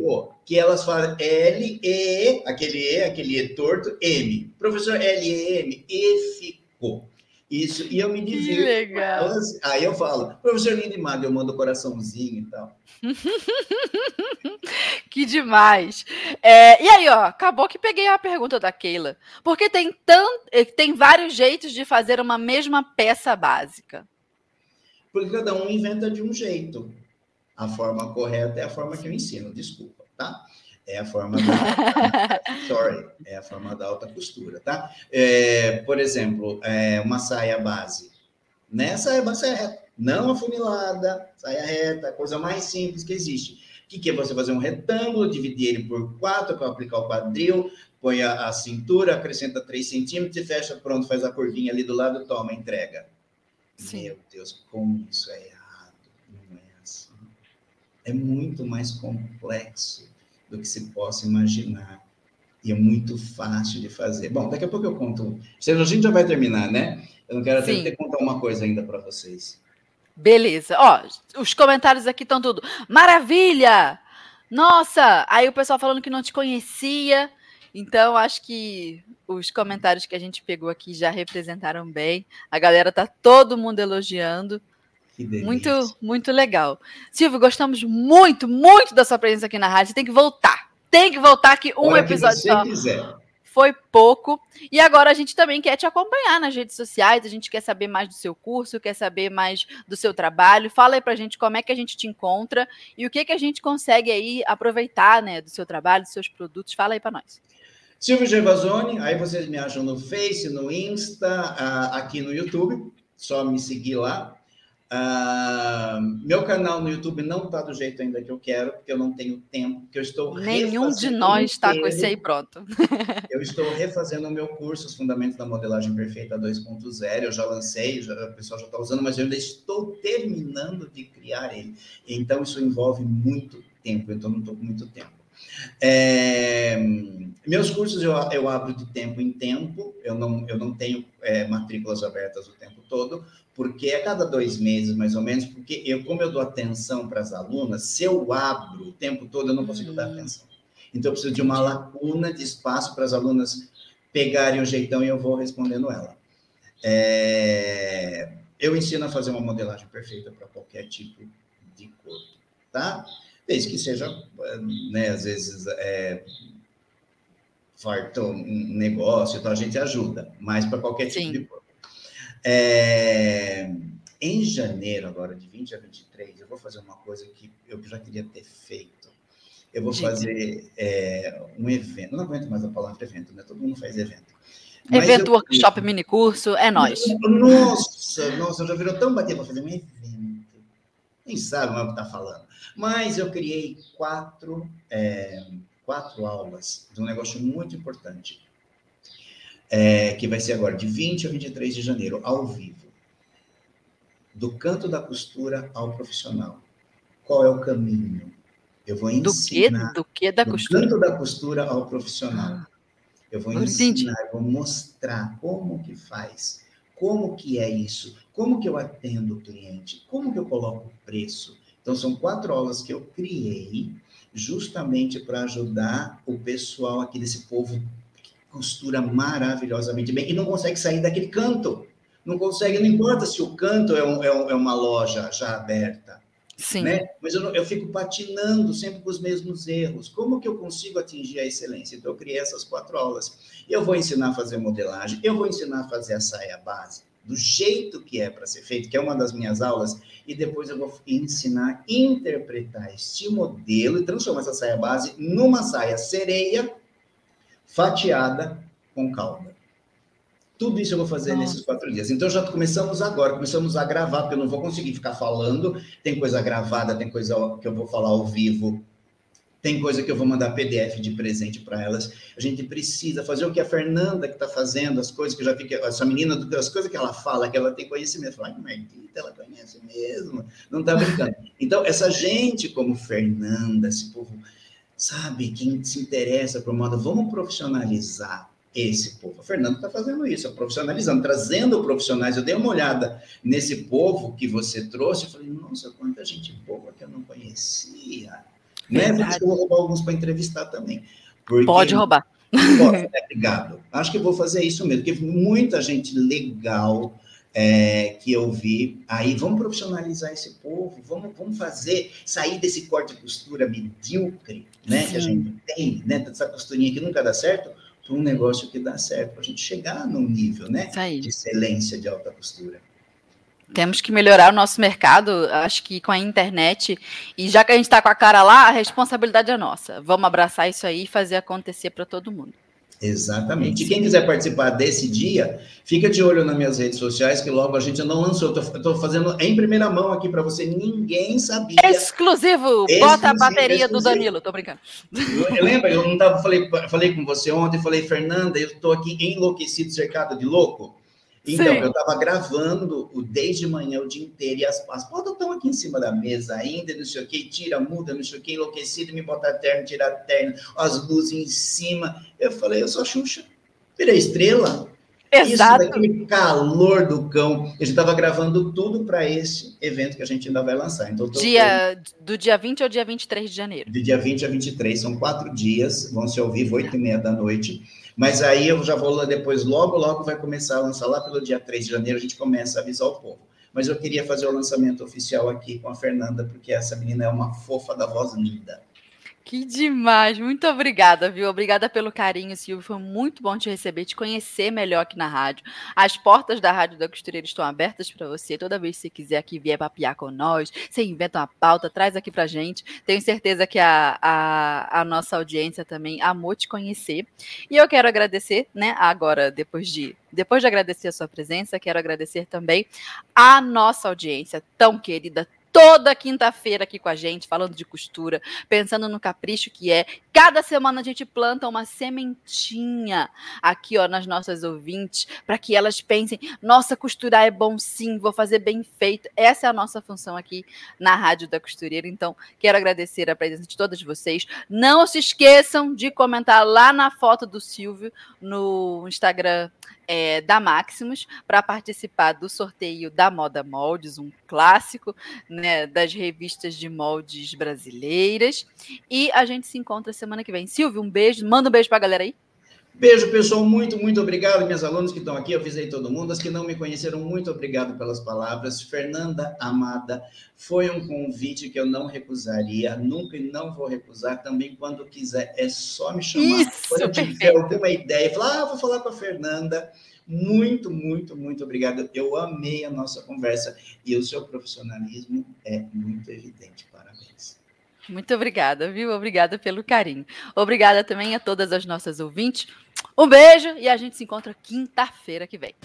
Que elas falam L, E, aquele E, aquele E torto, M. Professor L, E, M, e ficou. Isso, e eu me divirto. Que legal. Elas, aí eu falo, professor Lindimar, eu mando coraçãozinho e tal. [LAUGHS] que demais. É, e aí, ó, acabou que peguei a pergunta da Keila. Porque tem, tant, tem vários jeitos de fazer uma mesma peça básica. Porque cada um inventa de um jeito. A forma correta é a forma que eu ensino, desculpa, tá? É a forma da. [LAUGHS] Sorry, é a forma da alta costura, tá? É, por exemplo, é uma saia base. Né? Saia base é reta, não afunilada, saia reta, coisa mais simples que existe. O que, que é você fazer um retângulo, dividir ele por quatro para aplicar o quadril, põe a, a cintura, acrescenta 3 centímetros e fecha, pronto, faz a curvinha ali do lado, toma, entrega. Sim. Meu Deus, como isso é errado. Não é assim. É muito mais complexo do que se possa imaginar. E é muito fácil de fazer. Bom, daqui a pouco eu conto. A gente já vai terminar, né? Eu não quero até ter contar uma coisa ainda para vocês. Beleza. Ó, os comentários aqui estão tudo. Maravilha! Nossa! Aí o pessoal falando que não te conhecia. Então, acho que os comentários que a gente pegou aqui já representaram bem. A galera tá todo mundo elogiando. Muito, muito legal. Silvio, gostamos muito, muito da sua presença aqui na rádio. Você tem que voltar. Tem que voltar aqui um episódio que você só. Quiser. Foi pouco. E agora a gente também quer te acompanhar nas redes sociais. A gente quer saber mais do seu curso, quer saber mais do seu trabalho. Fala aí pra gente como é que a gente te encontra e o que que a gente consegue aí aproveitar, né, do seu trabalho, dos seus produtos. Fala aí para nós. Silvio Gervasoni, aí vocês me acham no Face, no Insta, aqui no YouTube, só me seguir lá. Uh, meu canal no YouTube não está do jeito ainda que eu quero, porque eu não tenho tempo, porque eu estou Nenhum de nós está com esse aí pronto. eu estou refazendo o meu curso, Os Fundamentos da Modelagem Perfeita 2.0. Eu já lancei, já, o pessoal já está usando, mas eu ainda estou terminando de criar ele. Então, isso envolve muito tempo, então não estou com muito tempo. É, meus cursos eu, eu abro de tempo em tempo, eu não, eu não tenho é, matrículas abertas o tempo todo, porque é cada dois meses, mais ou menos, porque eu, como eu dou atenção para as alunas, se eu abro o tempo todo, eu não consigo dar hum. atenção. Então, eu preciso de uma lacuna de espaço para as alunas pegarem o jeitão e eu vou respondendo ela. É, eu ensino a fazer uma modelagem perfeita para qualquer tipo de corpo, tá? Desde que seja, né, às vezes, é, farto um negócio, então a gente ajuda, mas para qualquer tipo Sim. de coisa. É, em janeiro, agora, de 20 a 23, eu vou fazer uma coisa que eu já queria ter feito. Eu vou fazer é, um evento, não aguento mais a palavra evento, né? Todo mundo faz evento. Mas evento, eu, workshop, mini curso, é nós. Nossa, nossa, já virou tão bater para fazer um evento. Quem sabe o que está falando. Mas eu criei quatro, é, quatro aulas de um negócio muito importante, é, que vai ser agora de 20 a 23 de janeiro, ao vivo. Do canto da costura ao profissional. Qual é o caminho? Eu vou ensinar. Do que? Do que da do costura? Do canto da costura ao profissional. Eu vou ensinar, eu vou mostrar como que faz, como que é isso, como que eu atendo o cliente, como que eu coloco o preço, então, são quatro aulas que eu criei justamente para ajudar o pessoal aqui desse povo que costura maravilhosamente bem e não consegue sair daquele canto. Não consegue, não importa se o canto é, um, é, um, é uma loja já aberta. Sim. Né? Mas eu, eu fico patinando sempre com os mesmos erros. Como que eu consigo atingir a excelência? Então, eu criei essas quatro aulas. Eu vou ensinar a fazer modelagem, eu vou ensinar a fazer a saia base do jeito que é para ser feito, que é uma das minhas aulas, e depois eu vou ensinar a interpretar este modelo e transformar essa saia base numa saia sereia fatiada com cauda. Tudo isso eu vou fazer Nossa. nesses quatro dias. Então já começamos agora, começamos a gravar, porque eu não vou conseguir ficar falando. Tem coisa gravada, tem coisa que eu vou falar ao vivo tem coisa que eu vou mandar PDF de presente para elas. A gente precisa fazer o que a Fernanda que está fazendo, as coisas que eu já fiquei, essa menina, as coisas que ela fala, que ela tem conhecimento. Fala, Martita, ela conhece mesmo, não está brincando. Então, essa gente como Fernanda, esse povo, sabe, quem se interessa por moda, vamos profissionalizar esse povo. A Fernanda está fazendo isso, profissionalizando, trazendo profissionais. Eu dei uma olhada nesse povo que você trouxe, e falei, nossa, quanta gente boa que eu não conhecia né? eu vou roubar alguns para entrevistar também. Porque... Pode roubar. Né? Obrigado. Acho que vou fazer isso mesmo, porque muita gente legal é, que eu vi. Aí vamos profissionalizar esse povo, vamos, vamos fazer, sair desse corte de costura medíocre, né? Sim. Que a gente tem, né? Dessa costurinha que nunca dá certo, para um negócio que dá certo, para a gente chegar num nível, né? De excelência de alta costura. Temos que melhorar o nosso mercado, acho que com a internet. E já que a gente está com a cara lá, a responsabilidade é nossa. Vamos abraçar isso aí e fazer acontecer para todo mundo. Exatamente. E quem quiser participar desse dia, fica de olho nas minhas redes sociais, que logo a gente não lançou. Eu estou fazendo em primeira mão aqui para você. Ninguém sabia. Exclusivo! Exclusivo Bota a bateria exclusivo. do Danilo, tô brincando. Lembra? Eu não tava, falei, falei com você ontem, falei, Fernanda, eu estou aqui enlouquecido, cercado de louco. Então, Sim. eu estava gravando o desde manhã o dia inteiro e as, as portas estão aqui em cima da mesa ainda, não sei o que, tira, muda, não sei o que, enlouquecido, me botar terno, tirar terno, as luzes em cima. Eu falei, eu sou a Xuxa, virei estrela. Exato. Isso daquele calor do cão. A gente estava gravando tudo para esse evento que a gente ainda vai lançar. Então, dia, do dia 20 ao dia 23 de janeiro. Do dia 20 a 23, são quatro dias, vão ser ao vivo, oito e meia da noite. Mas aí eu já vou lá depois, logo, logo vai começar a lançar lá pelo dia 3 de janeiro, a gente começa a avisar o povo. Mas eu queria fazer o lançamento oficial aqui com a Fernanda, porque essa menina é uma fofa da voz linda. Que demais! Muito obrigada, viu? Obrigada pelo carinho, Silvio. Foi muito bom te receber, te conhecer melhor aqui na rádio. As portas da Rádio da Costureira estão abertas para você. Toda vez que você quiser aqui vier papiar com nós, você inventa uma pauta, traz aqui para gente. Tenho certeza que a, a, a nossa audiência também amou te conhecer. E eu quero agradecer, né, agora, depois de depois de agradecer a sua presença, quero agradecer também a nossa audiência tão querida, toda quinta-feira aqui com a gente, falando de costura, pensando no capricho que é. Cada semana a gente planta uma sementinha aqui, ó, nas nossas ouvintes, para que elas pensem: nossa, costurar é bom sim, vou fazer bem feito. Essa é a nossa função aqui na Rádio da Costureira. Então, quero agradecer a presença de todas vocês. Não se esqueçam de comentar lá na foto do Silvio no Instagram é, da Maximus para participar do sorteio da Moda Moldes, um clássico né, das revistas de moldes brasileiras. E a gente se encontra semana que vem. Silvio, um beijo. Manda um beijo para a galera aí. Beijo, pessoal. Muito, muito obrigado. Minhas alunos que estão aqui, eu avisei todo mundo. As que não me conheceram, muito obrigado pelas palavras. Fernanda Amada, foi um convite que eu não recusaria, nunca e não vou recusar. Também, quando quiser, é só me chamar. Isso, quando eu tiver alguma ideia, falar, ah, vou falar com a Fernanda. Muito, muito, muito obrigado. Eu amei a nossa conversa e o seu profissionalismo é muito evidente. Muito obrigada, viu? Obrigada pelo carinho. Obrigada também a todas as nossas ouvintes. Um beijo e a gente se encontra quinta-feira que vem.